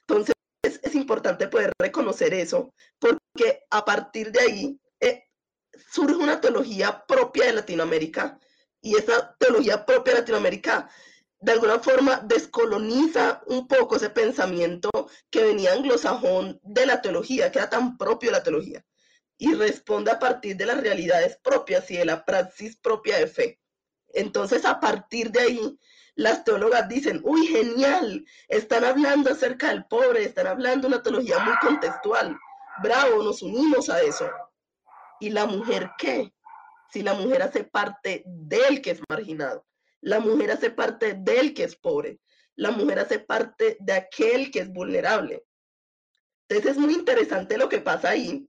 Entonces, es importante poder reconocer eso, porque a partir de ahí eh, surge una teología propia de Latinoamérica y esa teología propia de Latinoamérica de alguna forma descoloniza un poco ese pensamiento que venía anglosajón de la teología, que era tan propio de la teología, y responde a partir de las realidades propias y de la praxis propia de fe. Entonces, a partir de ahí, las teólogas dicen, uy, genial, están hablando acerca del pobre, están hablando una teología muy contextual. Bravo, nos unimos a eso. ¿Y la mujer qué? Si la mujer hace parte del que es marginado, la mujer hace parte del que es pobre, la mujer hace parte de aquel que es vulnerable. Entonces es muy interesante lo que pasa ahí,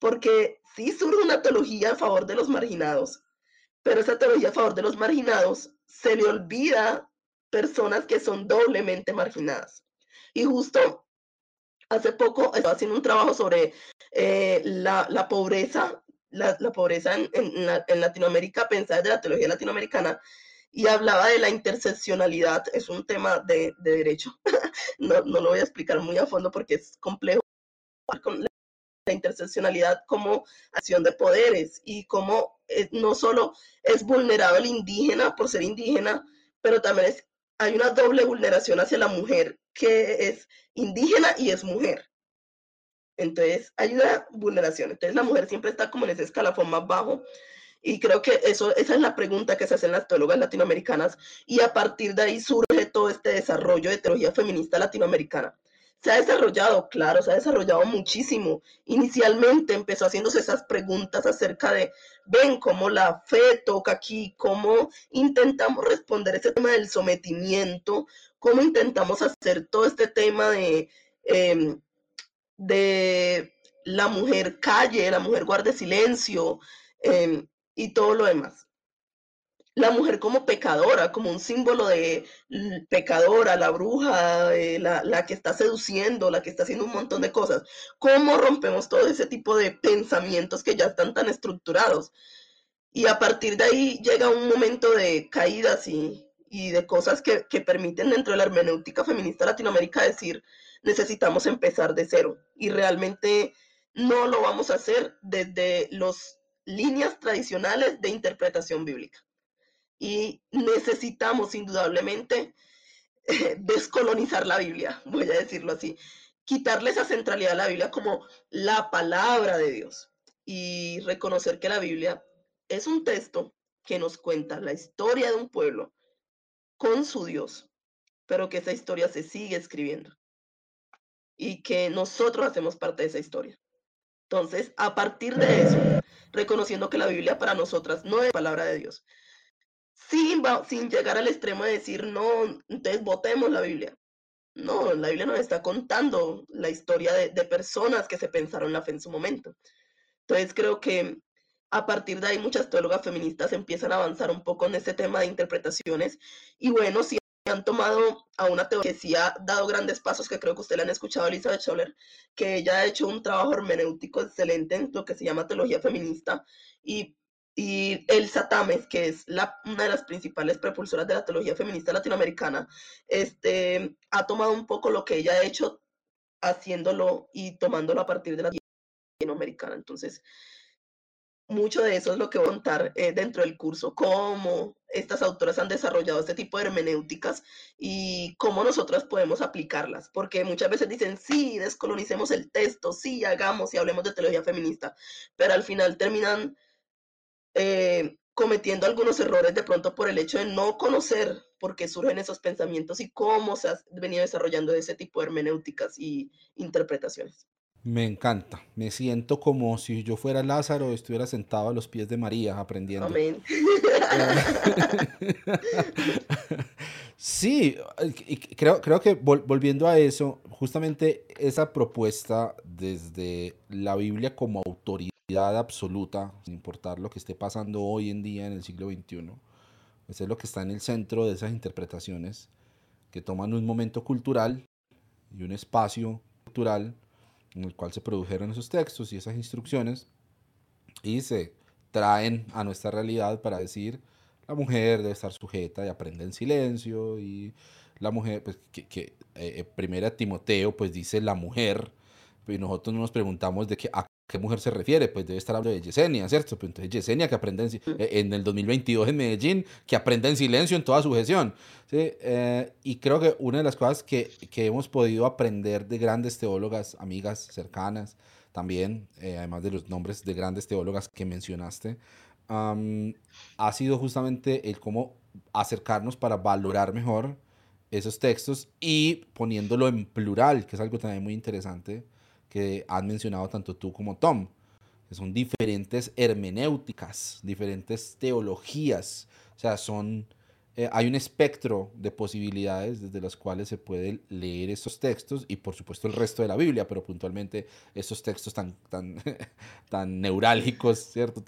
porque sí surge una teología a favor de los marginados, pero esa teología a favor de los marginados se le olvida personas que son doblemente marginadas. Y justo hace poco estaba haciendo un trabajo sobre eh, la, pobreza la, pobreza en, Latinoamérica pensada desde la teología latinoamericana y hablaba de la interseccionalidad, es un tema de, derecho, no, lo voy a explicar muy a fondo porque es complejo, la interseccionalidad como acción de poderes y cómo eh, no solo es vulnerable el indígena por ser indígena, pero también es, hay una doble vulneración hacia la mujer que es indígena y es mujer. Entonces, hay una vulneración. Entonces, la mujer siempre está como en ese escalafón más bajo. Y creo que eso, esa es la pregunta que se hacen las teólogas latinoamericanas. Y a partir de ahí surge todo este desarrollo de teología feminista latinoamericana. Se ha desarrollado, claro, se ha desarrollado muchísimo. Inicialmente empezó haciéndose esas preguntas acerca de, ven cómo la fe toca aquí, cómo intentamos responder ese tema del sometimiento, cómo intentamos hacer todo este tema de... Em, de la mujer calle, la mujer guarde silencio, em, y todo lo demás. La mujer como pecadora, como un símbolo de pecadora, la bruja, eh, la, la, que está seduciendo, la que está haciendo un montón de cosas. ¿Cómo rompemos todo ese tipo de pensamientos que ya están tan estructurados? Y a partir de ahí llega un momento de caídas y, y de cosas que, que, permiten dentro de la hermenéutica feminista Latinoamérica decir, necesitamos empezar de cero. Y realmente no lo vamos a hacer desde las líneas tradicionales de interpretación bíblica. Y necesitamos indudablemente eh, descolonizar la Biblia, voy a decirlo así, quitarle esa centralidad a la Biblia como la palabra de Dios y reconocer que la Biblia es un texto que nos cuenta la historia de un pueblo con su Dios, pero que esa historia se sigue escribiendo y que nosotros hacemos parte de esa historia. Entonces, a partir de eso, reconociendo que la Biblia para nosotras no es palabra de Dios, sin, sin llegar al extremo de decir, no, entonces votemos la Biblia. No, la Biblia nos está contando la historia de, de personas que se pensaron la fe en su momento. Entonces, creo que a partir de ahí muchas teólogas feministas empiezan a avanzar un poco en ese tema de interpretaciones y bueno, si han tomado a una teoría que sí ha dado grandes pasos, que creo que usted le han escuchado Elizabeth Scholler, que ella ha hecho un trabajo hermenéutico excelente en lo que se llama teología feminista y y Elsa Tames, que es la, una de las principales propulsoras de la teología feminista latinoamericana, este, ha tomado un poco lo que ella ha hecho haciéndolo y tomándolo a partir de la latinoamericana. Entonces, mucho de eso es lo que voy a contar eh, dentro del curso, cómo estas autoras han desarrollado este tipo de hermenéuticas y cómo nosotras podemos aplicarlas, porque muchas veces dicen, sí, descolonicemos el texto, sí, hagamos y hablemos de teología feminista, pero al final terminan eh, cometiendo algunos errores de pronto por el hecho de no conocer por qué surgen esos pensamientos y cómo se ha venido desarrollando ese tipo de hermenéuticas y interpretaciones. Me encanta. Me siento como si yo fuera Lázaro y estuviera sentado a los pies de María aprendiendo. Amén. sí, creo, creo que volviendo a eso, justamente esa propuesta desde la Biblia como autoridad absoluta, sin importar lo que esté pasando hoy en día en el siglo XXI, pues es lo que está en el centro de esas interpretaciones que toman un momento cultural y un espacio cultural en el cual se produjeron esos textos y esas instrucciones y se traen a nuestra realidad para decir la mujer debe estar sujeta y aprende en silencio y la mujer, pues que, que eh, eh, primera Timoteo pues dice la mujer, y nosotros nos preguntamos de qué, a qué mujer se refiere, pues debe estar hablando de Yesenia, ¿cierto? Pues entonces Yesenia que aprende en, eh, en, el 2022 en Medellín, que aprende en silencio en toda su gestión. ¿sí? y creo que una de las cosas que, que, hemos podido aprender de grandes teólogas, amigas cercanas, también, además de los nombres de grandes teólogas que mencionaste, ha sido justamente el cómo acercarnos para valorar mejor esos textos y poniéndolo en plural, que es algo también muy interesante que han mencionado tanto tú como Tom, que son diferentes hermenéuticas, diferentes teologías, o sea, son, eh, hay un espectro de posibilidades desde las cuales se puede leer estos textos y por supuesto el resto de la Biblia, pero puntualmente estos textos tan, tan, tan neurálgicos, ¿cierto?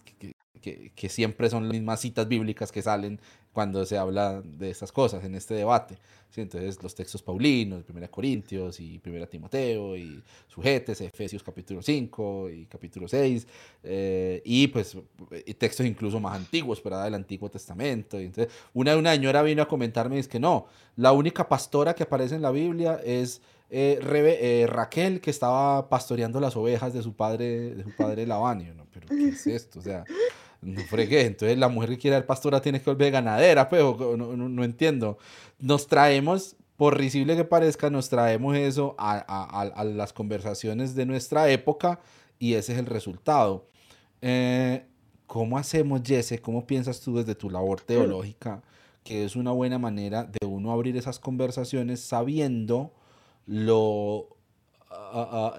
Que, siempre son las mismas citas bíblicas que salen cuando se habla de estas cosas en este debate. ¿sí? Entonces los textos paulinos, 1 Corintios y 1 Timoteo y sujetes, Efesios capítulo 5 y capítulo 6 eh, y pues textos incluso más antiguos, ¿verdad? Del Antiguo Testamento. Y entonces una, una señora vino a comentarme y es que no, la única pastora que aparece en la Biblia es eh, eh, Raquel que estaba pastoreando las ovejas de su padre, de su padre Labán. ¿no? Pero ¿qué es esto? O sea, no fregué. Entonces la mujer que quiere ser pastora tiene que volver ganadera, pero pues, no, no, no, entiendo. Nos traemos, por risible que parezca, nos traemos eso a, a, a, las conversaciones de nuestra época y ese es el resultado. Eh, ¿Cómo hacemos, Jesse? ¿Cómo piensas tú desde tu labor teológica que es una buena manera de uno abrir esas conversaciones sabiendo lo,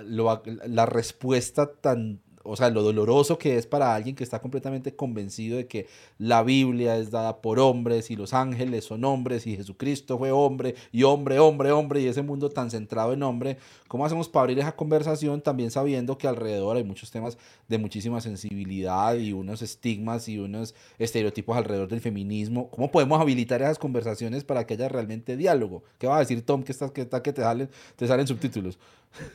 lo la respuesta tan o sea, lo doloroso que es para alguien que está completamente convencido de que la Biblia es dada por hombres y los ángeles son hombres y Jesucristo fue hombre y hombre, hombre, hombre y ese mundo tan centrado en hombre, ¿cómo hacemos para abrir esa conversación también sabiendo que alrededor hay muchos temas de muchísima sensibilidad y unos estigmas y unos estereotipos alrededor del feminismo? ¿Cómo podemos habilitar esas conversaciones para que haya realmente diálogo? ¿Qué va a decir Tom que estás que, está, que te salen, te salen subtítulos?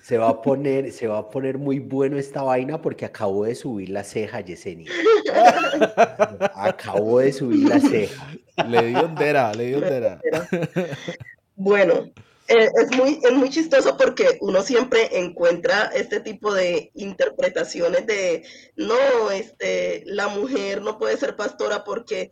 Se va a poner, se va a poner muy bueno esta vaina porque acabo de subir la ceja, Yesenia. acabo de subir la ceja. Le dio ondera, le dio ondera. Bueno, eh, es, muy, es muy chistoso porque uno siempre encuentra este tipo de interpretaciones de, no, este, la mujer no puede ser pastora porque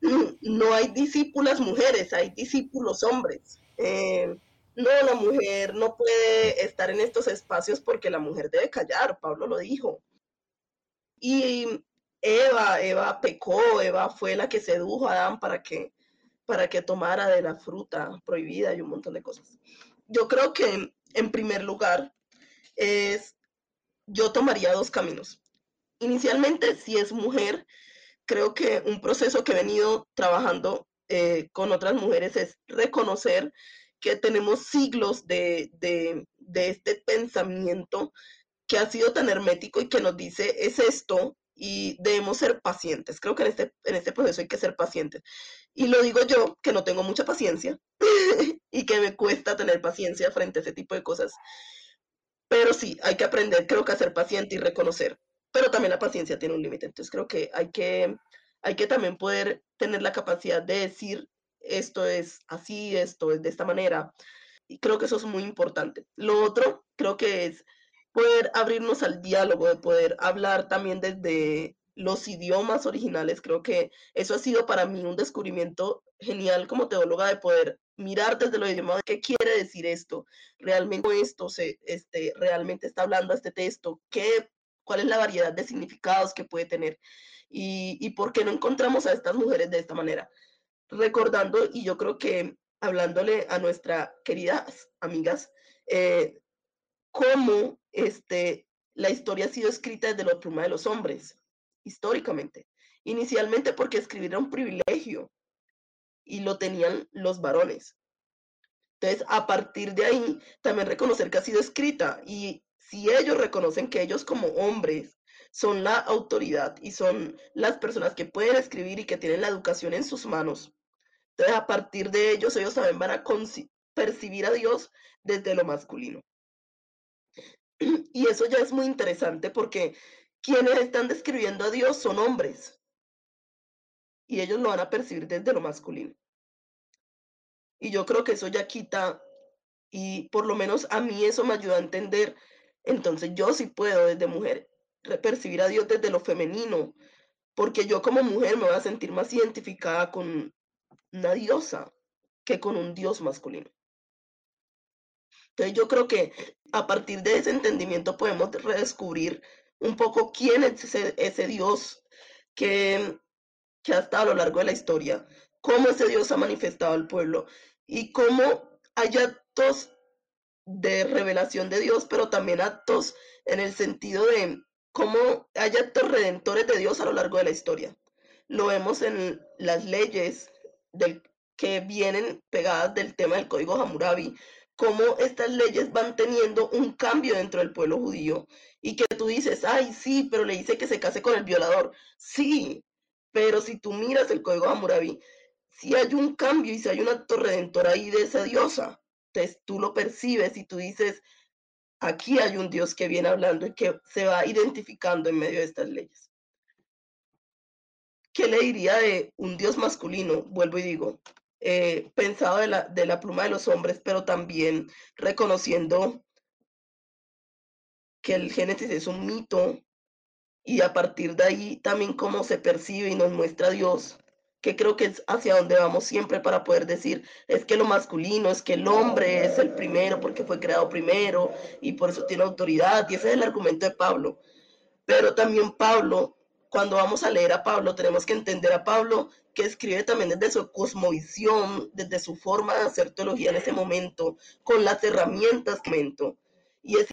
no hay discípulas mujeres, hay discípulos hombres. Eh, no, la mujer no puede estar en estos espacios porque la mujer debe callar, Pablo lo dijo. Y Eva, Eva pecó, Eva fue la que sedujo a Adán para que, para que tomara de la fruta prohibida y un montón de cosas. Yo creo que en primer lugar es, yo tomaría dos caminos. Inicialmente, si es mujer, creo que un proceso que he venido trabajando eh, con otras mujeres es reconocer que tenemos siglos de, este pensamiento que ha sido tan hermético y que nos dice es esto y debemos ser pacientes. Creo que en este, en este proceso hay que ser pacientes. Y lo digo yo, que no tengo mucha paciencia y que me cuesta tener paciencia frente a ese tipo de cosas. Pero sí, hay que aprender, creo que a ser paciente y reconocer. Pero también la paciencia tiene un límite. Entonces creo que hay que, hay que también poder tener la capacidad de decir esto es así, esto es de esta manera. Y creo que eso es muy importante. Lo otro, creo que es poder abrirnos al diálogo, de poder hablar también desde los idiomas originales. Creo que eso ha sido para mí un descubrimiento genial como teóloga de poder mirar desde los idiomas qué quiere decir esto, realmente esto se, este, realmente está hablando este texto, qué, cuál es la variedad de significados que puede tener y, y por qué no encontramos a estas mujeres de esta manera recordando, y yo creo que hablándole a nuestras queridas amigas, eh, cómo este, la historia ha sido escrita desde la pluma de los hombres, históricamente. Inicialmente porque escribir era un privilegio y lo tenían los varones. Entonces, a partir de ahí, también reconocer que ha sido escrita y si ellos reconocen que ellos como hombres son la autoridad y son las personas que pueden escribir y que tienen la educación en sus manos, entonces, a partir de ellos, ellos también van a percibir a Dios desde lo masculino. Y eso ya es muy interesante porque quienes están describiendo a Dios son hombres. Y ellos lo van a percibir desde lo masculino. Y yo creo que eso ya quita, y por lo menos a mí eso me ayuda a entender, entonces yo sí puedo desde mujer percibir a Dios desde lo femenino, porque yo como mujer me voy a sentir más identificada con una diosa que con un dios masculino. Entonces yo creo que a partir de ese entendimiento podemos redescubrir un poco quién es ese, dios que, que ha estado a lo largo de la historia, cómo ese dios ha manifestado al pueblo y cómo hay actos de revelación de Dios, pero también actos en el sentido de cómo hay actos redentores de Dios a lo largo de la historia. Lo vemos en las leyes, del, que vienen pegadas del tema del código Hammurabi, cómo estas leyes van teniendo un cambio dentro del pueblo judío y que tú dices, ay, sí, pero le dice que se case con el violador. Sí, pero si tú miras el código Hammurabi, si hay un cambio y si hay un acto redentor ahí de esa diosa, entonces tú lo percibes y tú dices, aquí hay un Dios que viene hablando y que se va identificando en medio de estas leyes. ¿Qué le diría de un dios masculino? Vuelvo y digo, eh, pensado de la, de la pluma de los hombres, pero también reconociendo que el Génesis es un mito y a partir de ahí también cómo se percibe y nos muestra Dios, que creo que es hacia donde vamos siempre para poder decir, es que lo masculino, es que el hombre es el primero porque fue creado primero y por eso tiene autoridad, y ese es el argumento de Pablo. Pero también Pablo cuando vamos a leer a Pablo, tenemos que entender a Pablo que escribe también desde su cosmovisión, desde su forma de hacer teología en ese momento, con las herramientas que momento. Y es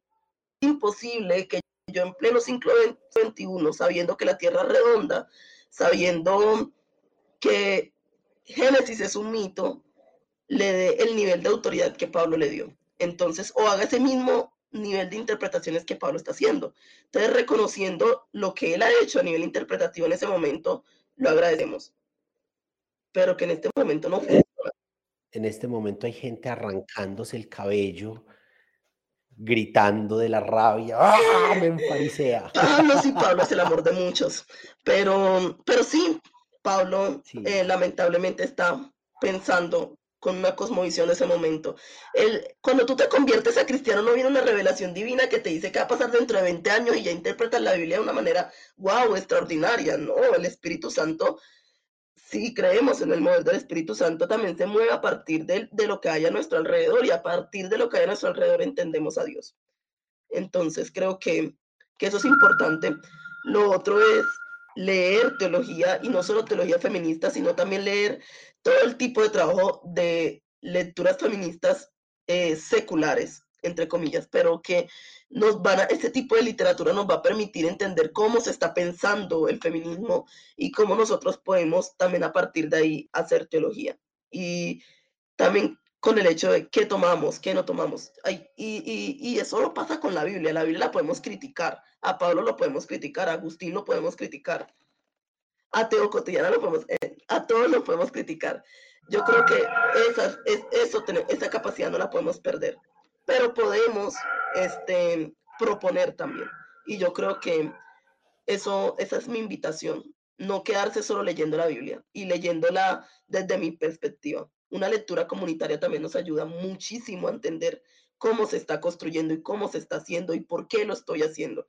imposible que yo en pleno siglo XXI, sabiendo que la Tierra es redonda, sabiendo que Génesis es un mito, le dé el nivel de autoridad que Pablo le dio. Entonces, o haga ese mismo nivel de interpretaciones que Pablo está haciendo. Entonces, reconociendo lo que él ha hecho a nivel interpretativo en ese momento, lo agradecemos. Pero que en este momento no En este momento hay gente arrancándose el cabello, gritando de la rabia. ¡Ah! Me enfarisea. Pablo sí, Pablo es el amor de muchos. Pero, pero sí, Pablo eh, lamentablemente está pensando con una cosmovisión de ese momento. El, cuando tú te conviertes a cristiano no viene una revelación divina que te dice que va a pasar dentro de 20 años y ya interpretas la Biblia de una manera, wow, extraordinaria. No, el Espíritu Santo, si creemos en el mover del Espíritu Santo, también se mueve a partir de, de lo que hay a nuestro alrededor y a partir de lo que hay a nuestro alrededor entendemos a Dios. Entonces creo que, que eso es importante. Lo otro es leer teología y no solo teología feminista, sino también leer todo el tipo de trabajo de lecturas feministas eh, seculares, entre comillas, pero que nos van a, este tipo de literatura nos va a permitir entender cómo se está pensando el feminismo y cómo nosotros podemos también a partir de ahí hacer teología. Y también con el hecho de qué tomamos, qué no tomamos. y, y, y, eso lo pasa con la Biblia. La Biblia la podemos criticar. A Pablo lo podemos criticar. A Agustín lo podemos criticar a Teo Cotidiana lo podemos, eh, a todos lo podemos criticar. Yo creo que esa, es, eso, esa capacidad no la podemos perder, pero podemos este, proponer también. Y yo creo que eso, esa es mi invitación, no quedarse solo leyendo la Biblia y leyéndola desde mi perspectiva. Una lectura comunitaria también nos ayuda muchísimo a entender cómo se está construyendo y cómo se está haciendo y por qué lo estoy haciendo.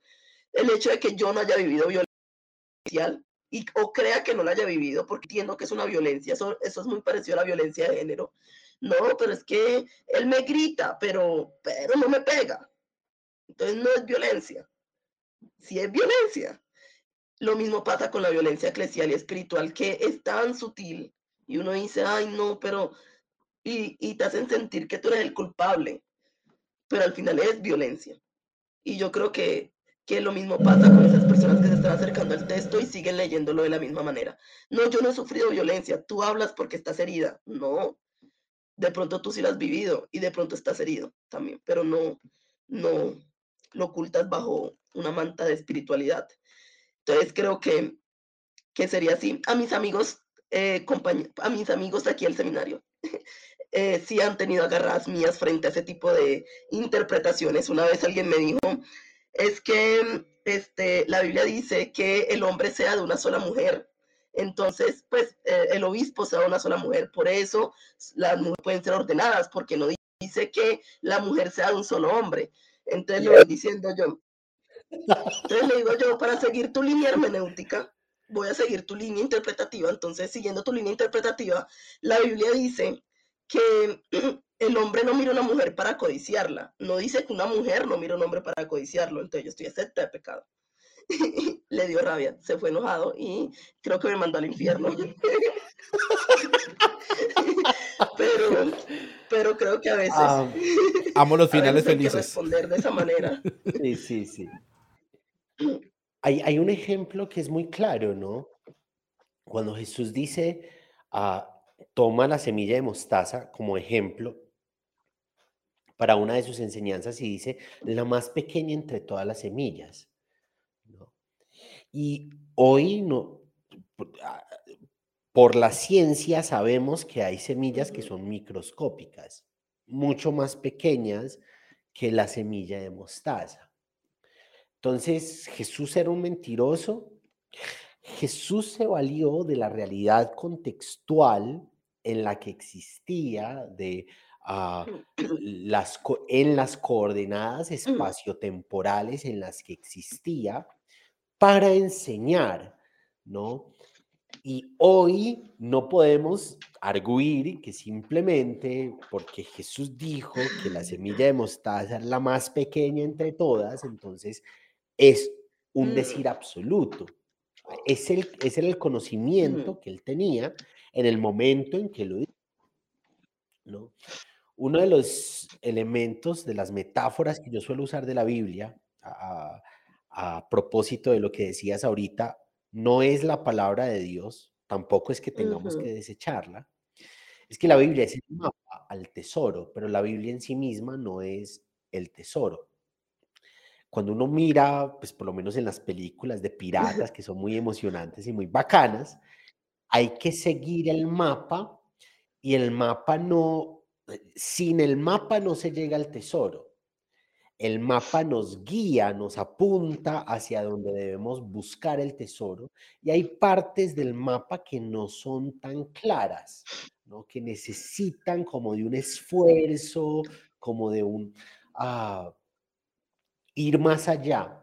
El hecho de que yo no haya vivido violencia y, o crea que no la haya vivido, porque entiendo que es una violencia, eso, eso es muy parecido a la violencia de género. No, pero es que él me grita, pero, pero no me pega. Entonces no es violencia. Si es violencia. Lo mismo pasa con la violencia eclesial y espiritual, que es tan sutil y uno dice, ay, no, pero, y, y te hacen sentir que tú eres el culpable, pero al final es violencia. Y yo creo que que lo mismo pasa con esas personas que se están acercando al texto y siguen leyéndolo de la misma manera. No, yo no he sufrido violencia, tú hablas porque estás herida. No, de pronto tú sí lo has vivido y de pronto estás herido también, pero no, no lo ocultas bajo una manta de espiritualidad. Entonces creo que, que sería así. A mis amigos, eh, a mis amigos aquí al seminario, eh, sí han tenido agarradas mías frente a ese tipo de interpretaciones. Una vez alguien me dijo, es que este, la Biblia dice que el hombre sea de una sola mujer. Entonces, pues eh, el obispo sea una sola mujer. Por eso las mujeres pueden ser ordenadas, porque no dice que la mujer sea de un solo hombre. Entonces lo voy diciendo yo. Entonces le digo yo, para seguir tu línea hermenéutica, voy a seguir tu línea interpretativa. Entonces, siguiendo tu línea interpretativa, la Biblia dice que el hombre no mira a una mujer para codiciarla. No dice que una mujer no mira a un hombre para codiciarlo. Entonces yo estoy acepta de pecado. Le dio rabia, se fue enojado y creo que me mandó al infierno. pero, pero creo que a veces. Ah, amo los finales felices. responder de esa manera. Sí, sí, sí. Hay, hay, un ejemplo que es muy claro, ¿no? Cuando Jesús dice, uh, toma la semilla de mostaza como ejemplo para una de sus enseñanzas y dice, la más pequeña entre todas las semillas. Y hoy no, ah, por la ciencia sabemos que hay semillas que son microscópicas, mucho más pequeñas que la semilla de mostaza. Entonces, Jesús era un mentiroso. Jesús se valió de la realidad contextual en la que existía de Ah, las, en las coordenadas espaciotemporales en las que existía para enseñar, ¿no? Y hoy no podemos arguir que simplemente porque Jesús dijo que la semilla de mostaza es la más pequeña entre todas, entonces es un decir mm. absoluto. Es el, es el conocimiento que él tenía en el momento en que lo dijo. ¿no? Uno de los elementos de las metáforas que yo suelo usar de la Biblia a, a propósito de lo que decías ahorita, no es la palabra de Dios, tampoco es que tengamos que desecharla. Es que la Biblia es el mapa al tesoro, pero la Biblia en sí misma no es el tesoro. Cuando uno mira, pues por lo menos en las películas de piratas, que son muy emocionantes y muy bacanas, hay que seguir el mapa y el mapa no, sin el mapa no se llega al tesoro. El mapa nos guía, nos apunta hacia donde debemos buscar el tesoro y hay partes del mapa que no son tan claras, ¿no? que necesitan como de un esfuerzo, como de un ah, ir más allá.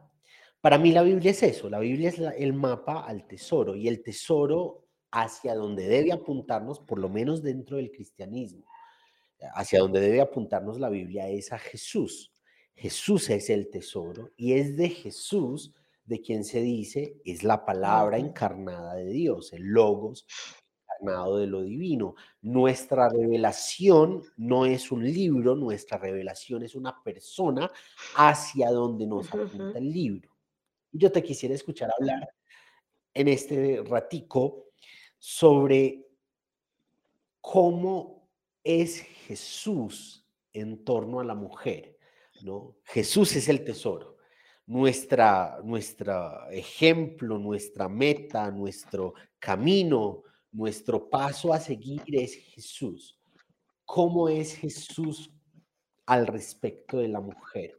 Para mí la Biblia es eso, la Biblia es el mapa al tesoro y el tesoro hacia donde debe apuntarnos, por lo menos dentro del cristianismo, hacia donde debe apuntarnos la Biblia es a Jesús. Jesús es el tesoro y es de Jesús de quien se dice es la palabra encarnada de Dios, el logos encarnado de lo divino. Nuestra revelación no es un libro, nuestra revelación es una persona hacia donde nos apunta el libro. Yo te quisiera escuchar hablar en este ratico sobre cómo es Jesús en torno a la mujer ¿no? Jesús es el tesoro. Nuestra, nuestro ejemplo, nuestra meta, nuestro camino, nuestro paso a seguir es Jesús. ¿Cómo es Jesús al respecto de la mujer?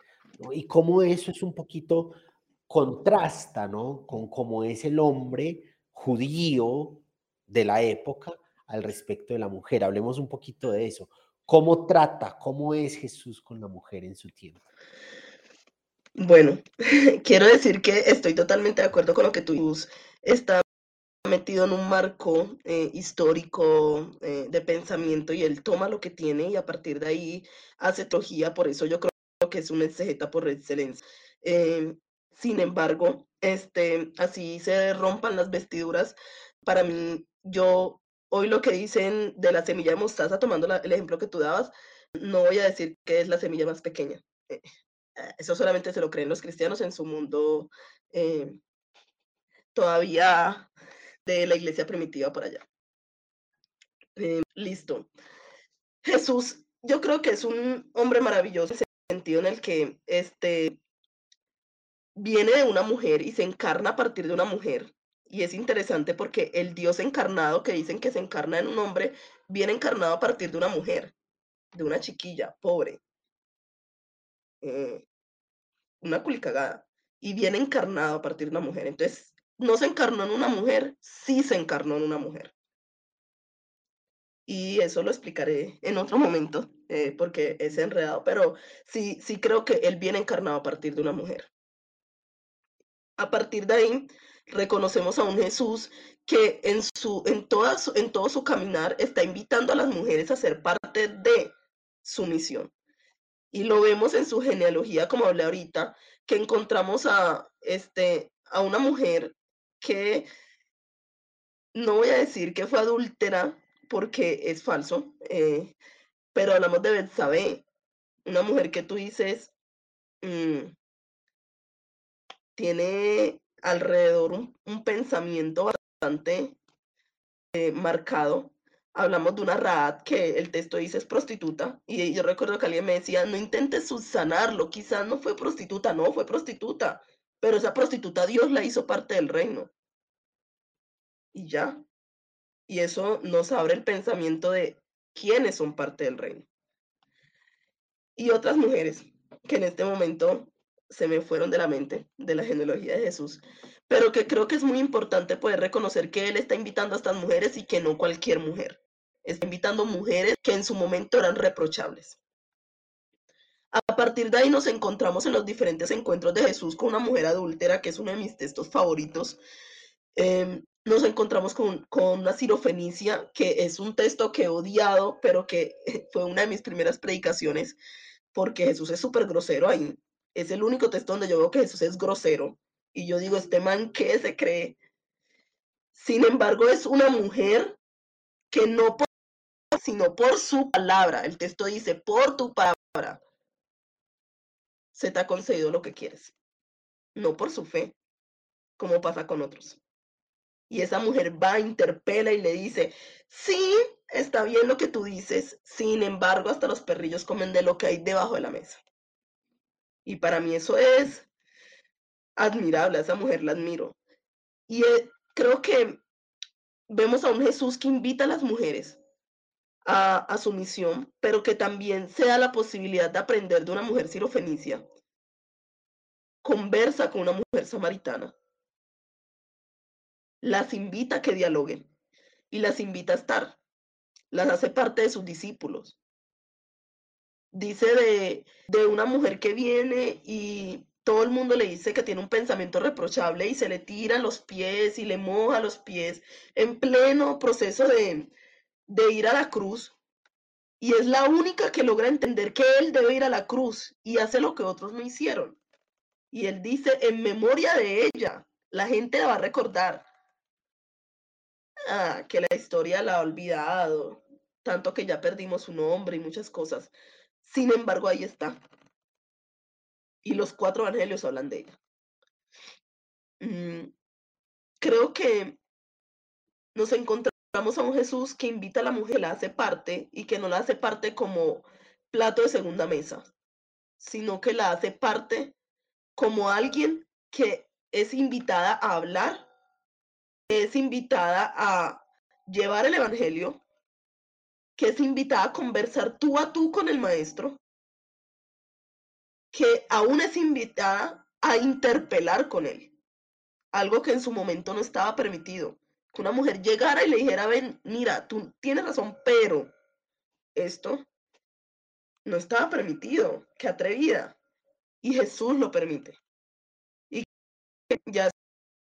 Y cómo eso es un poquito contrasta, ¿no? Con cómo es el hombre judío de la época al respecto de la mujer. Hablemos un poquito de eso. ¿Cómo trata, cómo es Jesús con la mujer en su tiempo? Bueno, quiero decir que estoy totalmente de acuerdo con lo que tú dices. Está metido en un marco eh, histórico eh, de pensamiento y él toma lo que tiene y a partir de ahí hace teología, por eso yo creo que es un exegeta por excelencia. Eh, sin embargo, este, así se rompan las vestiduras, para mí, yo hoy lo que dicen de la semilla de mostaza, tomando el ejemplo que tú dabas, no voy a decir que es la semilla más pequeña. Eh, eh, eso solamente se lo creen los cristianos en su mundo eh, todavía de la iglesia primitiva por allá. listo. Jesús, yo creo que es un hombre maravilloso en el sentido en el que este, viene de una mujer y se encarna a partir de una mujer y es interesante porque el Dios encarnado, que dicen que se encarna en un hombre, viene encarnado a partir de una mujer, de una chiquilla, pobre, eh, una culicagada, y viene encarnado a partir de una mujer. Entonces, no se encarnó en una mujer, sí se encarnó en una mujer. Y eso lo explicaré en otro momento, eh, porque es enredado, pero sí, sí creo que él viene encarnado a partir de una mujer. A partir de ahí, reconocemos a un Jesús que en, su, en, toda en todo su caminar está invitando a las mujeres a ser parte de su misión. Y lo vemos en su genealogía, como hablé ahorita, que encontramos a, este, a una mujer que no voy a decir que fue adúltera porque es falso, eh, pero hablamos de Betsabé, una mujer que tú dices mm, tiene alrededor un, pensamiento bastante eh, marcado. Hablamos de una Raad que el texto dice es prostituta y yo recuerdo que alguien me decía, no intentes subsanarlo, quizás no fue prostituta, no, fue prostituta, pero esa prostituta Dios la hizo parte del reino. Y ya. Y eso nos abre el pensamiento de quiénes son parte del reino. Y otras mujeres que en este momento se me fueron de la mente, de la genealogía de Jesús, pero que creo que es muy importante poder reconocer que Él está invitando a estas mujeres y que no cualquier mujer. Está invitando mujeres que en su momento eran reprochables. A partir de ahí nos encontramos en los diferentes encuentros de Jesús con una mujer adúltera, que es uno de mis textos favoritos. Em, nos encontramos con, con una sirofenicia, que es un texto que he odiado, pero que fue una de mis primeras predicaciones, porque Jesús es súper grosero ahí es el único texto donde yo veo que Jesús es grosero. Y yo digo, este man, ¿qué se cree? Sin embargo, es una mujer que no por, sino por su palabra. El texto dice, por tu palabra, se te ha concedido lo que quieres. no por su fe, como pasa con otros. Y esa mujer va, interpela y le dice, sí, está bien lo que tú dices, sin embargo, hasta los perrillos comen de lo que hay debajo de la mesa. Y para mí eso es admirable, a esa mujer la admiro. Y eh, creo que vemos a un Jesús que invita a las mujeres a, su misión, pero que también se da la posibilidad de aprender de una mujer sirofenicia. Conversa con una mujer samaritana las invita a que dialoguen y las invita a estar, las hace parte de sus discípulos. Dice de, de una mujer que viene y todo el mundo le dice que tiene un pensamiento reprochable y se le tira los pies y le moja los pies en pleno proceso de, de ir a la cruz. Y es la única que logra entender que él debe ir a la cruz y hace lo que otros no hicieron. Y él dice, en memoria de ella, la gente la va a recordar. Ah, que la historia la ha olvidado, tanto que ya perdimos su nombre y muchas cosas. Sin embargo, ahí está. Y los cuatro evangelios hablan de ella. Mm, creo que nos encontramos a un Jesús que invita a la mujer, la hace parte y que no la hace parte como plato de segunda mesa, sino que la hace parte como alguien que es invitada a hablar es invitada a llevar el Evangelio, que es invitada a conversar tú a tú con el maestro, que aún es invitada a interpelar con él, algo que en su momento no estaba permitido. Que una mujer llegara y le dijera, ven, mira, tú tienes razón, pero esto no estaba permitido, qué atrevida. Y Jesús lo permite. Y ya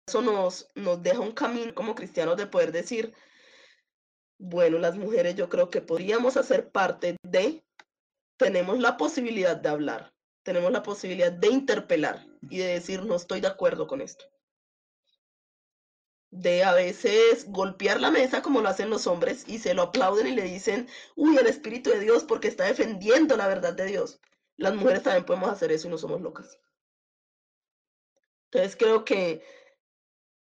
eso nos, nos deja un camino como cristianos de poder decir, bueno, las mujeres yo creo que podríamos hacer parte de, tenemos la posibilidad de hablar, tenemos la posibilidad de interpelar y de decir, no estoy de acuerdo con esto. De a veces golpear la mesa como lo hacen los hombres y se lo aplauden y le dicen, uy, el Espíritu de Dios porque está defendiendo la verdad de Dios. Las mujeres también podemos hacer eso y no somos locas. Entonces creo que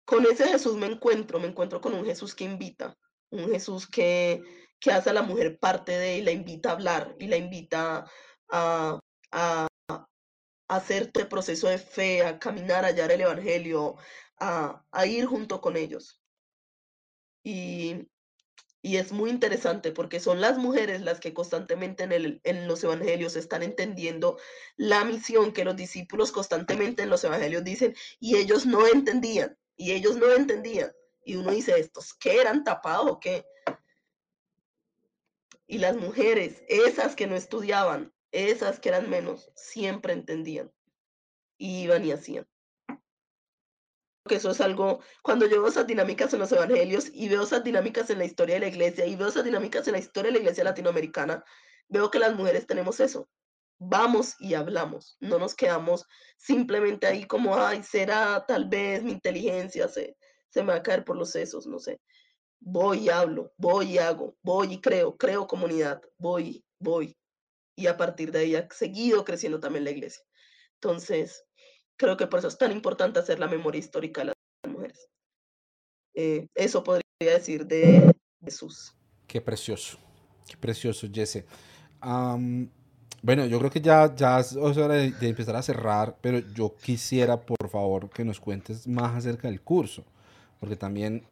con ese Jesús me encuentro, me encuentro con un Jesús que invita, un Jesús que, que hace a la mujer parte de y la invita a hablar y la invita a, a, hacer este proceso de fe, a caminar, a hallar el Evangelio, a, a ir junto con ellos. Y, y es muy interesante porque son las mujeres las que constantemente en, el, en, los evangelios están entendiendo la misión que los discípulos constantemente en los evangelios dicen y ellos no entendían y ellos no entendían. Y uno dice, ¿estos qué eran tapados o qué? Y las mujeres, esas que no estudiaban, esas que eran menos, siempre entendían. Y iban y hacían. Que eso es algo, cuando yo veo esas dinámicas en los evangelios y veo esas dinámicas en la historia de la iglesia y veo esas dinámicas en la historia de la iglesia latinoamericana, veo que las mujeres tenemos eso vamos y hablamos, no nos quedamos simplemente ahí como, ay, será tal vez mi inteligencia se, se me va a caer por los sesos, no sé. Voy y hablo, voy y hago, voy y creo, creo comunidad, voy, voy. Y a partir de ahí ha seguido creciendo también la iglesia. Entonces, creo que por eso es tan importante hacer la memoria histórica de las mujeres. Eh, eso podría decir de Jesús. Qué precioso, qué precioso, Jesse. Bueno, yo creo que ya, ya es hora de, empezar a cerrar, pero yo quisiera, por favor, que nos cuentes más acerca del curso, porque también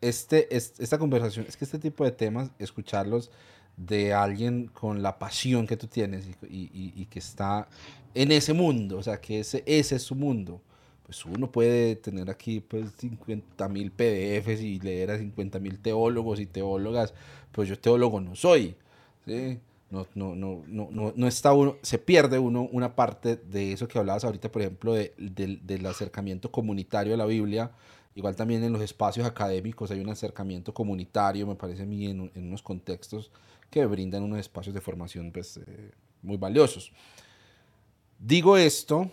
este, este, esta conversación, es que este tipo de temas, escucharlos de alguien con la pasión que tú tienes y, y, y que está en ese mundo, o sea, que ese, ese es su mundo, pues uno puede tener aquí pues 50 mil PDFs y leer a 50 mil teólogos y teólogas, pues yo teólogo no soy, ¿sí? No, no, no, no, no, está uno, se pierde uno una parte de eso que hablabas ahorita, por ejemplo, de, de, del acercamiento comunitario a la Biblia. Igual también en los espacios académicos hay un acercamiento comunitario, me parece a mí, en, en unos contextos que brindan unos espacios de formación pues, eh, muy valiosos. Digo esto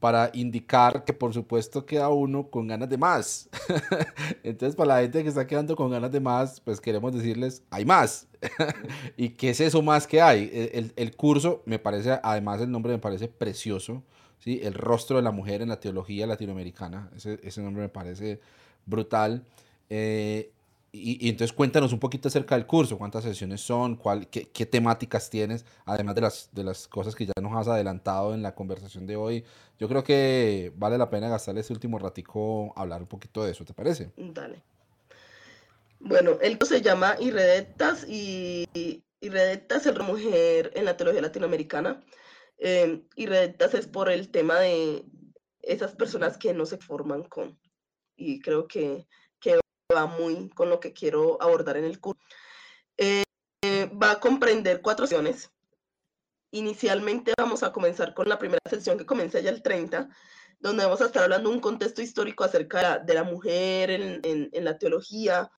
para indicar que por supuesto queda uno con ganas de más. Entonces, para la gente que está quedando con ganas de más, pues queremos decirles, hay más. ¿Y qué es eso más que hay? El, el, curso me parece, además el nombre me parece precioso, ¿sí? El rostro de la mujer en la teología latinoamericana, ese, ese nombre me parece brutal. Eh, y, entonces cuéntanos un poquito acerca del curso, cuántas sesiones son, cuál, qué, qué, temáticas tienes, además de las, de las cosas que ya nos has adelantado en la conversación de hoy. Yo creo que vale la pena gastarle este último ratico hablar un poquito de eso, ¿te parece? Dale. Bueno, el curso se llama Irredectas y Irredectas es la mujer en la teología latinoamericana. Eh, Irredectas es por el tema de esas personas que no se forman con. Y creo que va muy con lo que quiero abordar en el curso. Eh, va a comprender cuatro sesiones. Inicialmente vamos a comenzar con la primera sesión que comienza ya el 30, donde vamos a estar hablando de un contexto histórico acerca de la mujer en, en, la teología.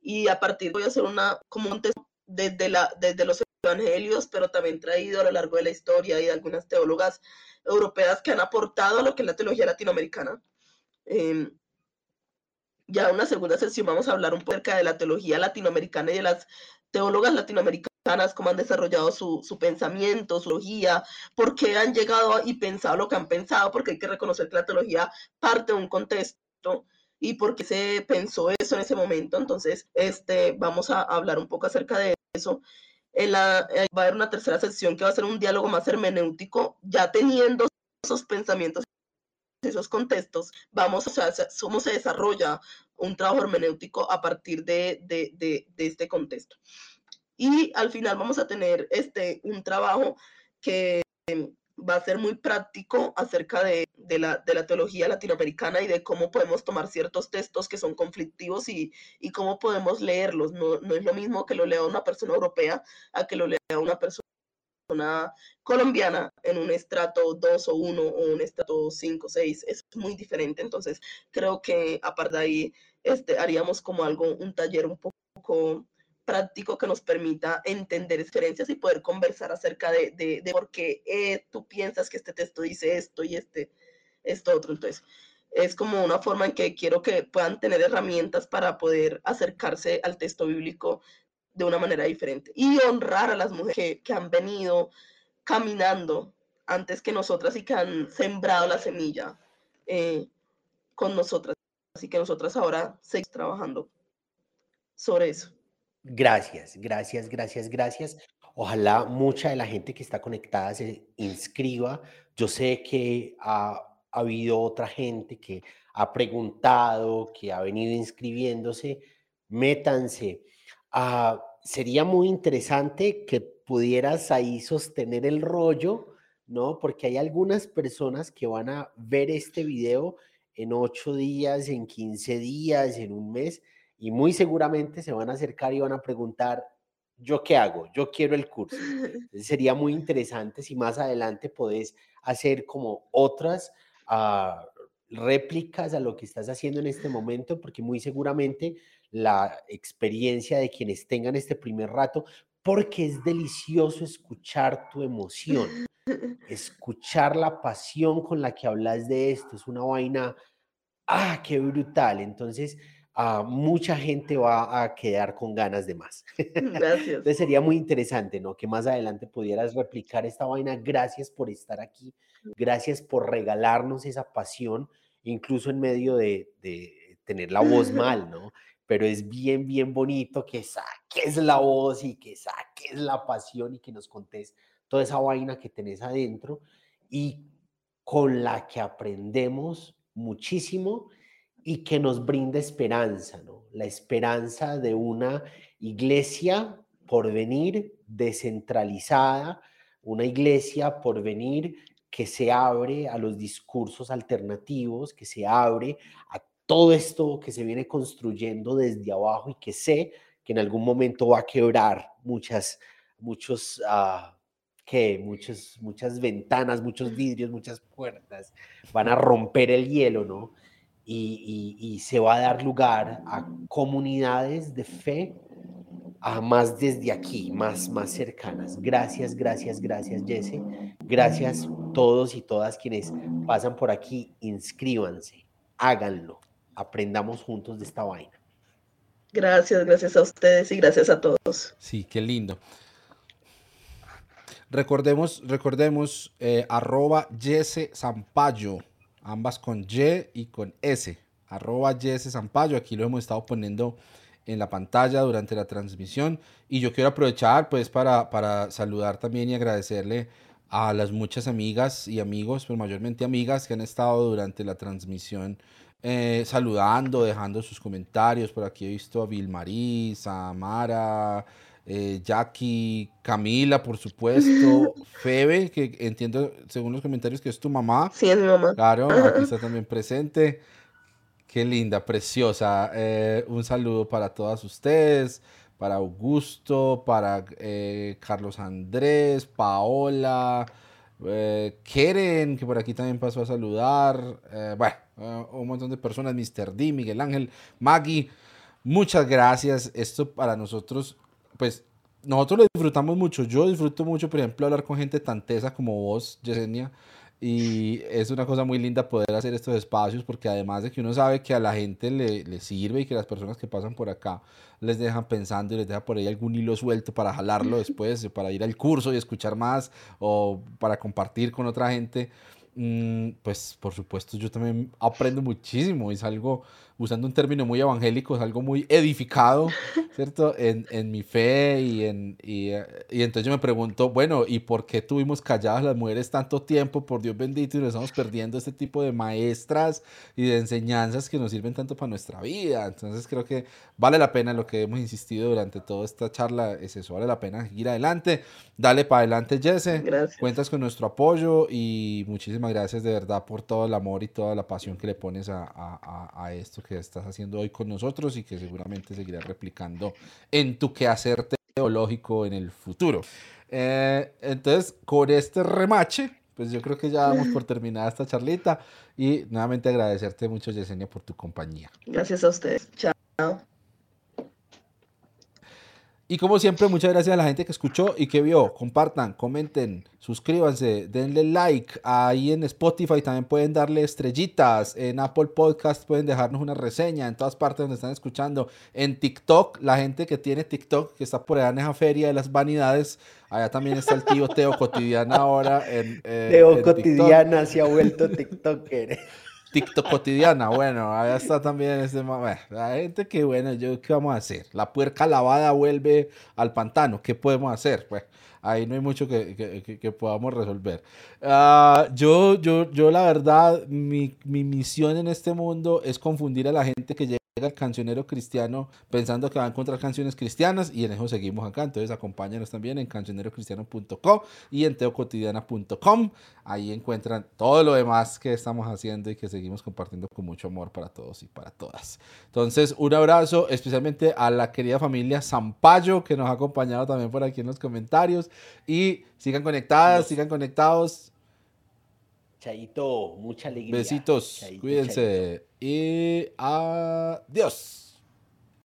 Y a partir voy a hacer una, como un desde, la, desde los evangelios, pero también traído a lo largo de la historia y de algunas teólogas europeas que han aportado a lo que es la teología latinoamericana. Eh, ya en una segunda sesión vamos a hablar un poco acerca de la teología latinoamericana y de las teólogas latinoamericanas, cómo han desarrollado su, su pensamiento, su teología, por qué han llegado y pensado lo que han pensado, porque hay que reconocer que la teología parte de un contexto y por qué se pensó eso en ese momento. Entonces, este, vamos a hablar un poco acerca de eso. En la, eh, va a haber una tercera sesión que va a ser un diálogo más hermenéutico, ya teniendo esos pensamientos esos contextos, vamos, o sea, cómo se desarrolla un trabajo hermenéutico a partir de, de, de, de, este contexto. Y al final vamos a tener este, un trabajo que va a ser muy práctico acerca de, la, de la teología latinoamericana y de cómo podemos tomar ciertos textos que son conflictivos y, y cómo podemos leerlos. No, no, es lo mismo que lo lea una persona europea a que lo lea una persona colombiana en un estrato 2 o 1 o un estrato 5 o 6 es muy diferente. Entonces, creo que aparte de ahí este, haríamos como algo, un taller un poco práctico que nos permita entender diferencias y poder conversar acerca de, de, por qué eh, tú piensas que este texto dice esto y este, esto otro. Entonces, es como una forma en que quiero que puedan tener herramientas para poder acercarse al texto bíblico de una manera diferente y honrar a las mujeres que, han venido caminando antes que nosotras y que han sembrado la semilla eh, con nosotras. Así que nosotras ahora seguimos trabajando sobre eso. Gracias, gracias, gracias, gracias. Ojalá mucha de la gente que está conectada se inscriba. Yo sé que ha, ha habido otra gente que ha preguntado, que ha venido inscribiéndose. Métanse. Ah, sería muy interesante que pudieras ahí sostener el rollo, ¿no? Porque hay algunas personas que van a ver este video en ocho días, en 15 días, en un mes, y muy seguramente se van a acercar y van a preguntar, ¿yo qué hago? Yo quiero el curso. sería muy interesante si más adelante podés hacer como otras uh, réplicas a lo que estás haciendo en este momento, porque muy seguramente la experiencia de quienes tengan este primer rato, porque es delicioso escuchar tu emoción, escuchar la pasión con la que hablas de esto, es una vaina, ah, qué brutal. Entonces, mucha gente va a quedar con ganas de más. Gracias. Entonces sería muy interesante, ¿no? Que más adelante pudieras replicar esta vaina. Gracias por estar aquí, gracias por regalarnos esa pasión, incluso en medio de, de tener la voz mal, ¿no? pero es bien, bien bonito que saques la voz y que saques la pasión y que nos contés toda esa vaina que tenés adentro y con la que aprendemos muchísimo y que nos brinda esperanza, ¿no? La esperanza de una iglesia por venir descentralizada, una iglesia por venir que se abre a los discursos alternativos, que se abre a todo esto que se viene construyendo desde abajo y que sé que en algún momento va a quebrar muchas, muchos, uh, ¿qué? Muchos, muchas ventanas, muchos vidrios, muchas puertas, van a romper el hielo, ¿no? Y, y, y se va a dar lugar a comunidades de fe a más desde aquí, más, más cercanas. Gracias, gracias, gracias, Jesse. Gracias todos y todas quienes pasan por aquí. Inscríbanse, háganlo, aprendamos juntos de esta vaina. Gracias, gracias a ustedes y gracias a todos. Sí, qué lindo. Recordemos, recordemos, eh, arroba Jesse Zampayo, ambas con Y y con S. Arroba Jesse Zampayo, aquí lo hemos estado poniendo en la pantalla durante la transmisión. Y yo quiero aprovechar pues para, para saludar también y agradecerle a las muchas amigas y amigos, pero mayormente amigas que han estado durante la transmisión eh, saludando, dejando sus comentarios. Por aquí he visto a Vilmaris, a Mara, eh, Jackie, Camila, por supuesto, Febe, que entiendo según los comentarios que es tu mamá. Sí, es mi mamá. Claro, aquí está también presente. Qué linda, preciosa. Eh, un saludo para todas ustedes, para Augusto, para eh, Carlos Andrés, Paola, Keren, que por aquí también pasó a saludar. bueno, un montón de personas, Mr. D, Miguel Ángel, Maggie. Muchas gracias. Esto para nosotros, pues nosotros lo disfrutamos mucho. Yo disfruto mucho, por ejemplo, hablar con gente tan tesa como vos, Yesenia. Y es una cosa muy linda poder hacer estos espacios porque además de que uno sabe que a la gente le, le, sirve y que las personas que pasan por acá les dejan pensando y les deja por ahí algún hilo suelto para jalarlo después, para ir al curso y escuchar más o para compartir con otra gente, mm, pues por supuesto yo también aprendo muchísimo y salgo usando un término muy evangélico, es algo muy edificado, ¿cierto? En, en mi fe y, en, y, y, entonces yo me pregunto, bueno, ¿y por qué tuvimos calladas las mujeres tanto tiempo? Por Dios bendito, y nos estamos perdiendo este tipo de maestras y de enseñanzas que nos sirven tanto para nuestra vida. Entonces creo que vale la pena lo que hemos insistido durante toda esta charla, es eso, vale la pena ir adelante. Dale para adelante, Jesse. Gracias. Cuentas con nuestro apoyo y muchísimas gracias de verdad por todo el amor y toda la pasión que le pones a, a, a esto que estás haciendo hoy con nosotros y que seguramente seguirás replicando en tu quehacer teológico en el futuro. Eh, entonces, con este remache, pues yo creo que ya damos por terminada esta charlita y nuevamente agradecerte mucho, Yesenia, por tu compañía. Gracias a ustedes. Chao. Y como siempre, muchas gracias a la gente que escuchó y que vio. Compartan, comenten, suscríbanse, denle like. Ahí en Spotify también pueden darle estrellitas. En Apple Podcast pueden dejarnos una reseña. En todas partes donde están escuchando. En TikTok, la gente que tiene TikTok, que está por allá en esa feria de las vanidades. Allá también está el tío Teo Cotidiana ahora. En, eh, Teo en Cotidiana TikTok. se ha vuelto TikToker. TikTok cotidiana, bueno, allá está también este bueno, la gente que bueno, yo qué vamos a hacer, la puerca lavada vuelve al pantano, ¿qué podemos hacer? Pues ahí no hay mucho que, que, que podamos resolver. Uh, yo, yo, yo la verdad, mi, mi misión en este mundo es confundir a la gente que llega al cancionero cristiano pensando que va a encontrar canciones cristianas y en eso seguimos acá. Entonces acompáñanos también en cancionerocristiano.com y en teocotidiana.com. Ahí encuentran todo lo demás que estamos haciendo y que seguimos compartiendo con mucho amor para todos y para todas. Entonces, un abrazo especialmente a la querida familia Zampayo que nos ha acompañado también por aquí en los comentarios y sigan conectadas, sigan conectados. Chaito, mucha alegría. Besitos, chaito, cuídense chaito. y adiós.